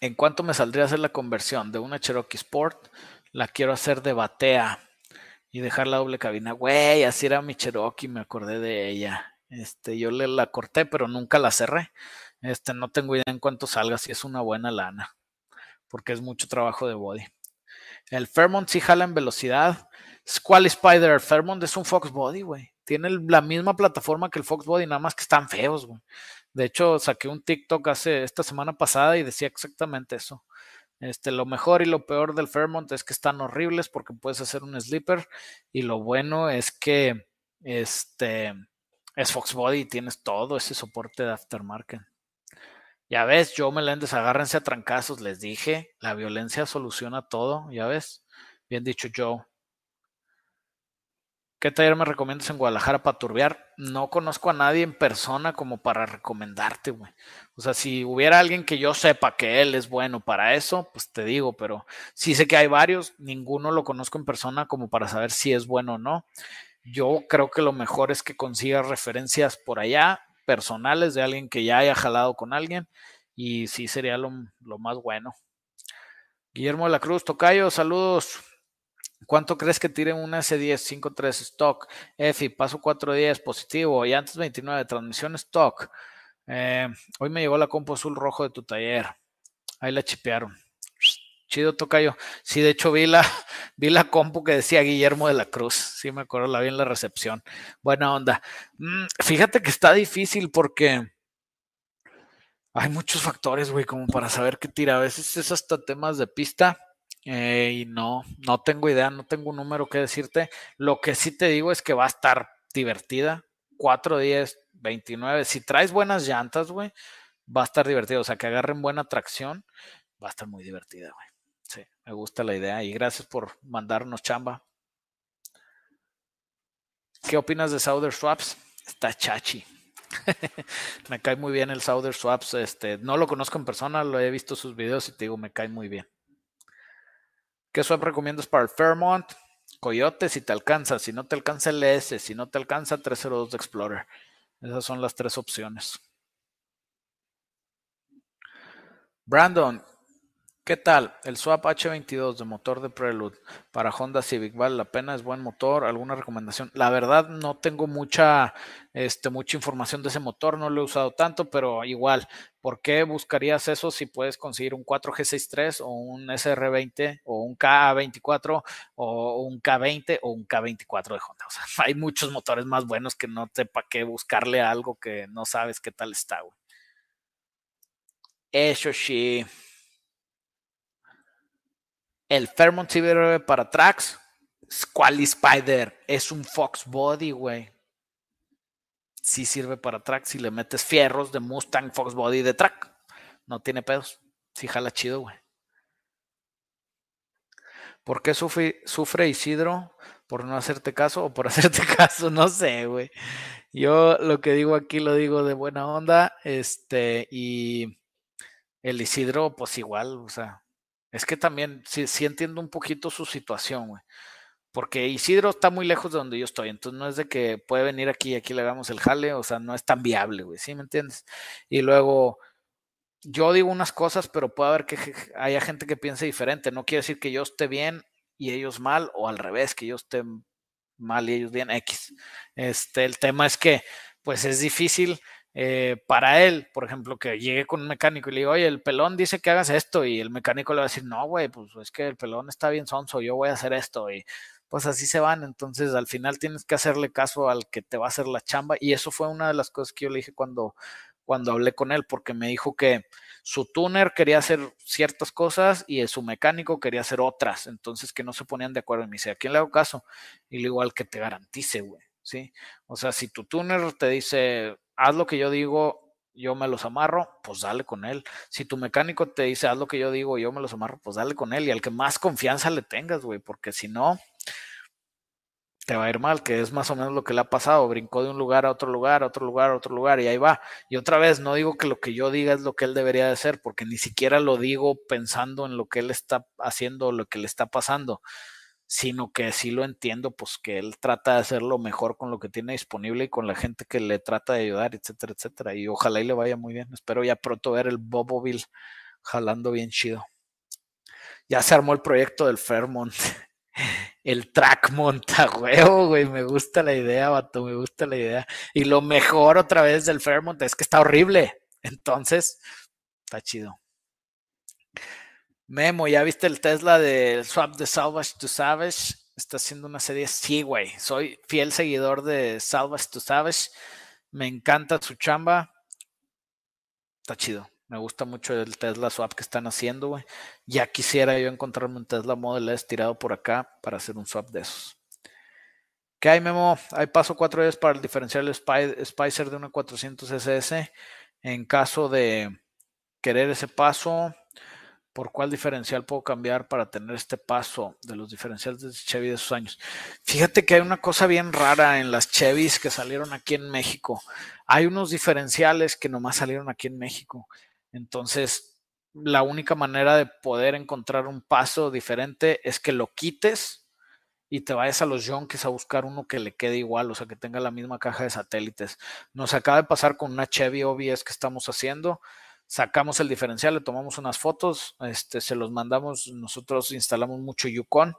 ¿En cuánto me saldría hacer la conversión de una Cherokee Sport? La quiero hacer de batea y dejar la doble cabina. Güey, así era mi Cherokee, me acordé de ella. Este, yo le la corté, pero nunca la cerré. Este, no tengo idea en cuánto salga, si es una buena lana, porque es mucho trabajo de body. El Fairmont sí jala en velocidad. Squall Spider, Fairmont es un Fox Body, güey. Tiene la misma plataforma que el Fox Body, nada más que están feos, güey. De hecho, saqué un TikTok hace esta semana pasada y decía exactamente eso. Este, lo mejor y lo peor del Fairmont es que están horribles porque puedes hacer un sleeper y lo bueno es que este es Fox Body y tienes todo ese soporte de aftermarket. Ya ves, Joe Meléndez, agárrense a trancazos, les dije, la violencia soluciona todo, ya ves. Bien dicho, Joe. ¿Qué taller me recomiendas en Guadalajara para turbear? No conozco a nadie en persona como para recomendarte, güey. O sea, si hubiera alguien que yo sepa que él es bueno para eso, pues te digo, pero sí sé que hay varios, ninguno lo conozco en persona como para saber si es bueno o no. Yo creo que lo mejor es que consigas referencias por allá, personales, de alguien que ya haya jalado con alguien, y sí sería lo, más bueno. Guillermo de la Cruz, Tocayo, saludos. ¿Cuánto crees que tire una S10 5.3 stock? EFI, paso 4.10 positivo y antes 29 transmisión stock. Eh, hoy me llegó la compo azul rojo de tu taller. Ahí la chipearon. Chido tocayo. Sí, de hecho vi la, vi la compu que decía Guillermo de la Cruz. Sí, me acuerdo, la vi en la recepción. Buena onda. Mm, fíjate que está difícil porque hay muchos factores, güey, como para saber qué tira. A veces es hasta temas de pista eh, y no, no tengo idea, no tengo un número que decirte. Lo que sí te digo es que va a estar divertida. 4, 10, 29. Si traes buenas llantas, güey, va a estar divertido. O sea, que agarren buena tracción, va a estar muy divertida, güey. Sí, me gusta la idea y gracias por mandarnos chamba. ¿Qué opinas de Southern Swaps? Está chachi. me cae muy bien el Southern Swaps. Este, no lo conozco en persona, lo he visto sus videos y te digo, me cae muy bien. ¿Qué swap recomiendas para el Fairmont? Coyote si te alcanza, si no te alcanza el S, si no te alcanza 302 de Explorer. Esas son las tres opciones. Brandon, ¿Qué tal? El Swap H22 de motor de Prelude para Honda Civic, ¿vale la pena? ¿Es buen motor? ¿Alguna recomendación? La verdad no tengo mucha, este, mucha información de ese motor, no lo he usado tanto, pero igual, ¿por qué buscarías eso si puedes conseguir un 4G63 o un SR20 o un K24 o un K20 o un K24 de Honda? O sea, hay muchos motores más buenos que no sepa qué buscarle algo que no sabes qué tal está, güey. Eso sí. El Fairmont CBR para tracks, Squally Spider, es un Fox Body, güey. Sí sirve para tracks si le metes fierros de Mustang Fox Body de track. No tiene pedos. Sí jala chido, güey. ¿Por qué sufre, sufre Isidro? ¿Por no hacerte caso o por hacerte caso? No sé, güey. Yo lo que digo aquí lo digo de buena onda. Este, y el Isidro, pues igual, o sea, es que también sí, entiendo un poquito su situación, güey. Porque Isidro está muy lejos de donde yo estoy, entonces no es de que puede venir aquí y aquí le hagamos el jale, o sea, no es tan viable, güey, ¿sí me entiendes? Y luego, yo digo unas cosas, pero puede haber que haya gente que piense diferente. No quiere decir que yo esté bien y ellos mal, o al revés, que yo esté mal y ellos bien X. Este, el tema es que, pues es difícil eh, para él, por ejemplo, que llegue con un mecánico y le diga, oye, el pelón dice que hagas esto, y el mecánico le va a decir, no, güey, pues es que el pelón está bien sonso, yo voy a hacer esto, y pues así se van. Entonces, al final tienes que hacerle caso al que te va a hacer la chamba, y eso fue una de las cosas que yo le dije cuando, cuando hablé con él, porque me dijo que su tuner quería hacer ciertas cosas y su mecánico quería hacer otras, entonces que no se ponían de acuerdo. Y me dice, ¿a quién le hago caso? Y le digo, al que te garantice, güey, ¿sí? O sea, si tu tuner te dice, haz lo que yo digo, yo me los amarro, pues dale con él. Si tu mecánico te dice, haz lo que yo digo, yo me los amarro, pues dale con él. Y al que más confianza le tengas, güey, porque si no, te va a ir mal, que es más o menos lo que le ha pasado. Brincó de un lugar a otro lugar, a otro lugar, a otro lugar, y ahí va. Y otra vez, no digo que lo que yo diga es lo que él debería de hacer, porque ni siquiera lo digo pensando en lo que él está haciendo, lo que le está pasando sino que sí lo entiendo, pues que él trata de hacerlo mejor con lo que tiene disponible y con la gente que le trata de ayudar, etcétera, etcétera. Y ojalá y le vaya muy bien. Espero ya pronto ver el Boboville jalando bien chido. Ya se armó el proyecto del Fairmont. El track monta huevo, güey. Me gusta la idea, vato, me gusta la idea. Y lo mejor otra vez del Fairmont es que está horrible. Entonces, está chido. Memo, ¿ya viste el Tesla del swap de Salvage to Savage? Está haciendo una serie. Sí, güey. Soy fiel seguidor de Salvage to Savage. Me encanta su chamba. Está chido. Me gusta mucho el Tesla swap que están haciendo, güey. Ya quisiera yo encontrarme un Tesla Model S tirado por acá para hacer un swap de esos. ¿Qué hay, Memo? Hay paso cuatro días para el diferencial Spicer de una 400 SS. En caso de querer ese paso, por cuál diferencial puedo cambiar para tener este paso de los diferenciales de Chevy de esos años. Fíjate que hay una cosa bien rara en las Chevys que salieron aquí en México. Hay unos diferenciales que nomás salieron aquí en México. Entonces, la única manera de poder encontrar un paso diferente es que lo quites y te vayas a los Yonkers a buscar uno que le quede igual, o sea, que tenga la misma caja de satélites. Nos acaba de pasar con una Chevy OBS que estamos haciendo sacamos el diferencial, le tomamos unas fotos, este, se los mandamos, nosotros instalamos mucho Yukon,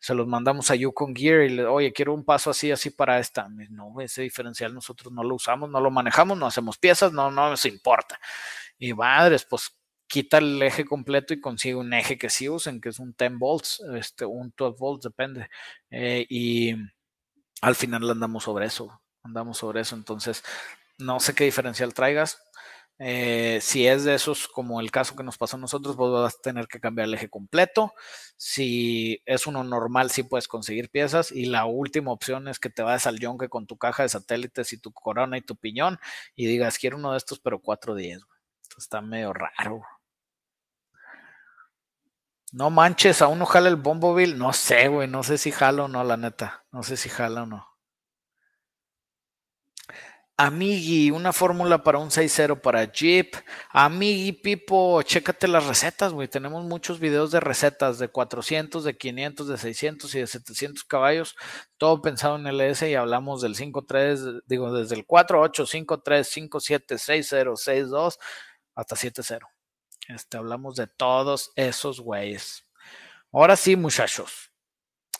se los mandamos a Yukon Gear y le, oye, quiero un paso así, así para esta. No, ese diferencial nosotros no lo usamos, no lo manejamos, no hacemos piezas, no, no nos importa. Y madres, pues quita el eje completo y consigue un eje que sí usen, que es un 10 volts, este, un 12 volts, depende. Eh, y al final andamos sobre eso, andamos sobre eso. Entonces, no sé qué diferencial traigas, eh, si es de esos, como el caso que nos pasó a nosotros, vos vas a tener que cambiar el eje completo. Si es uno normal, sí puedes conseguir piezas. Y la última opción es que te vayas al yonke con tu caja de satélites y tu corona y tu piñón y digas, quiero uno de estos, pero 410. Esto está medio raro. No manches, aún no jala el Bomboville. No sé, güey. No sé si jala o no, la neta. No sé si jala o no. Amigui, una fórmula para un 6.0 para Jeep. Amigui, Pipo, chécate las recetas, güey. Tenemos muchos videos de recetas de 400, de 500, de 600 y de 700 caballos. Todo pensado en LS y hablamos del 5.3, digo, desde el 4.8, 5.3, 5.7, 6.0, 6.2 hasta 7.0. Este, hablamos de todos esos güeyes. Ahora sí, muchachos.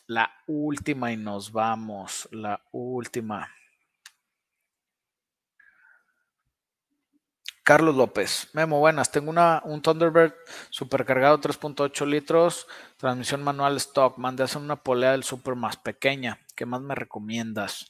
La última y nos vamos. La última. Carlos López, Memo, buenas. Tengo una, un Thunderbird supercargado 3.8 litros, transmisión manual stock. Mandé hacer una polea del super más pequeña. ¿Qué más me recomiendas?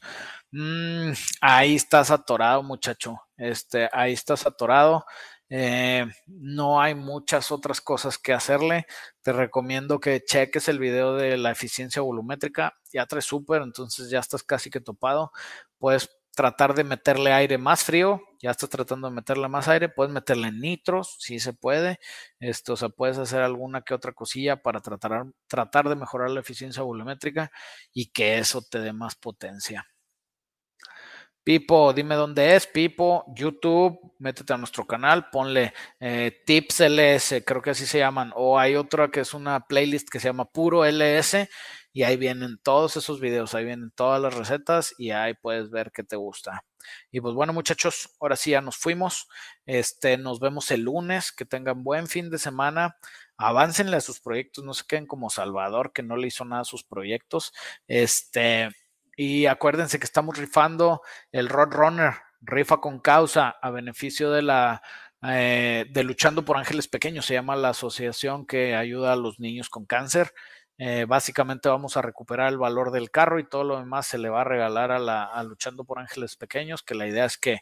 Mm, ahí estás atorado, muchacho. Este, ahí estás atorado. Eh, no hay muchas otras cosas que hacerle. Te recomiendo que cheques el video de la eficiencia volumétrica. Ya traes súper, entonces ya estás casi que topado. Puedes tratar de meterle aire más frío, ya estás tratando de meterle más aire, puedes meterle nitros, si se puede, esto, o sea, puedes hacer alguna que otra cosilla para tratar, tratar de mejorar la eficiencia volumétrica y que eso te dé más potencia. Pipo, dime dónde es, Pipo, YouTube, métete a nuestro canal, ponle eh, Tips LS, creo que así se llaman, o hay otra que es una playlist que se llama Puro LS y ahí vienen todos esos videos, ahí vienen todas las recetas y ahí puedes ver qué te gusta. Y pues bueno, muchachos, ahora sí ya nos fuimos. Este, nos vemos el lunes. Que tengan buen fin de semana. Aváncenle a sus proyectos, no se queden como Salvador, que no le hizo nada a sus proyectos. Este, y acuérdense que estamos rifando el Road Runner, rifa con causa a beneficio de la eh, de Luchando por Ángeles Pequeños, se llama la asociación que ayuda a los niños con cáncer. Eh, básicamente vamos a recuperar el valor del carro y todo lo demás se le va a regalar a, la, a Luchando por Ángeles Pequeños, que la idea es que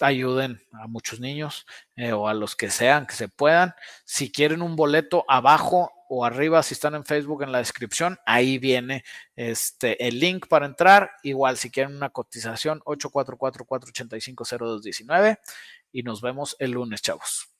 ayuden a muchos niños eh, o a los que sean, que se puedan. Si quieren un boleto abajo o arriba, si están en Facebook en la descripción, ahí viene este, el link para entrar. Igual, si quieren una cotización, 844-485-0219 y nos vemos el lunes, chavos.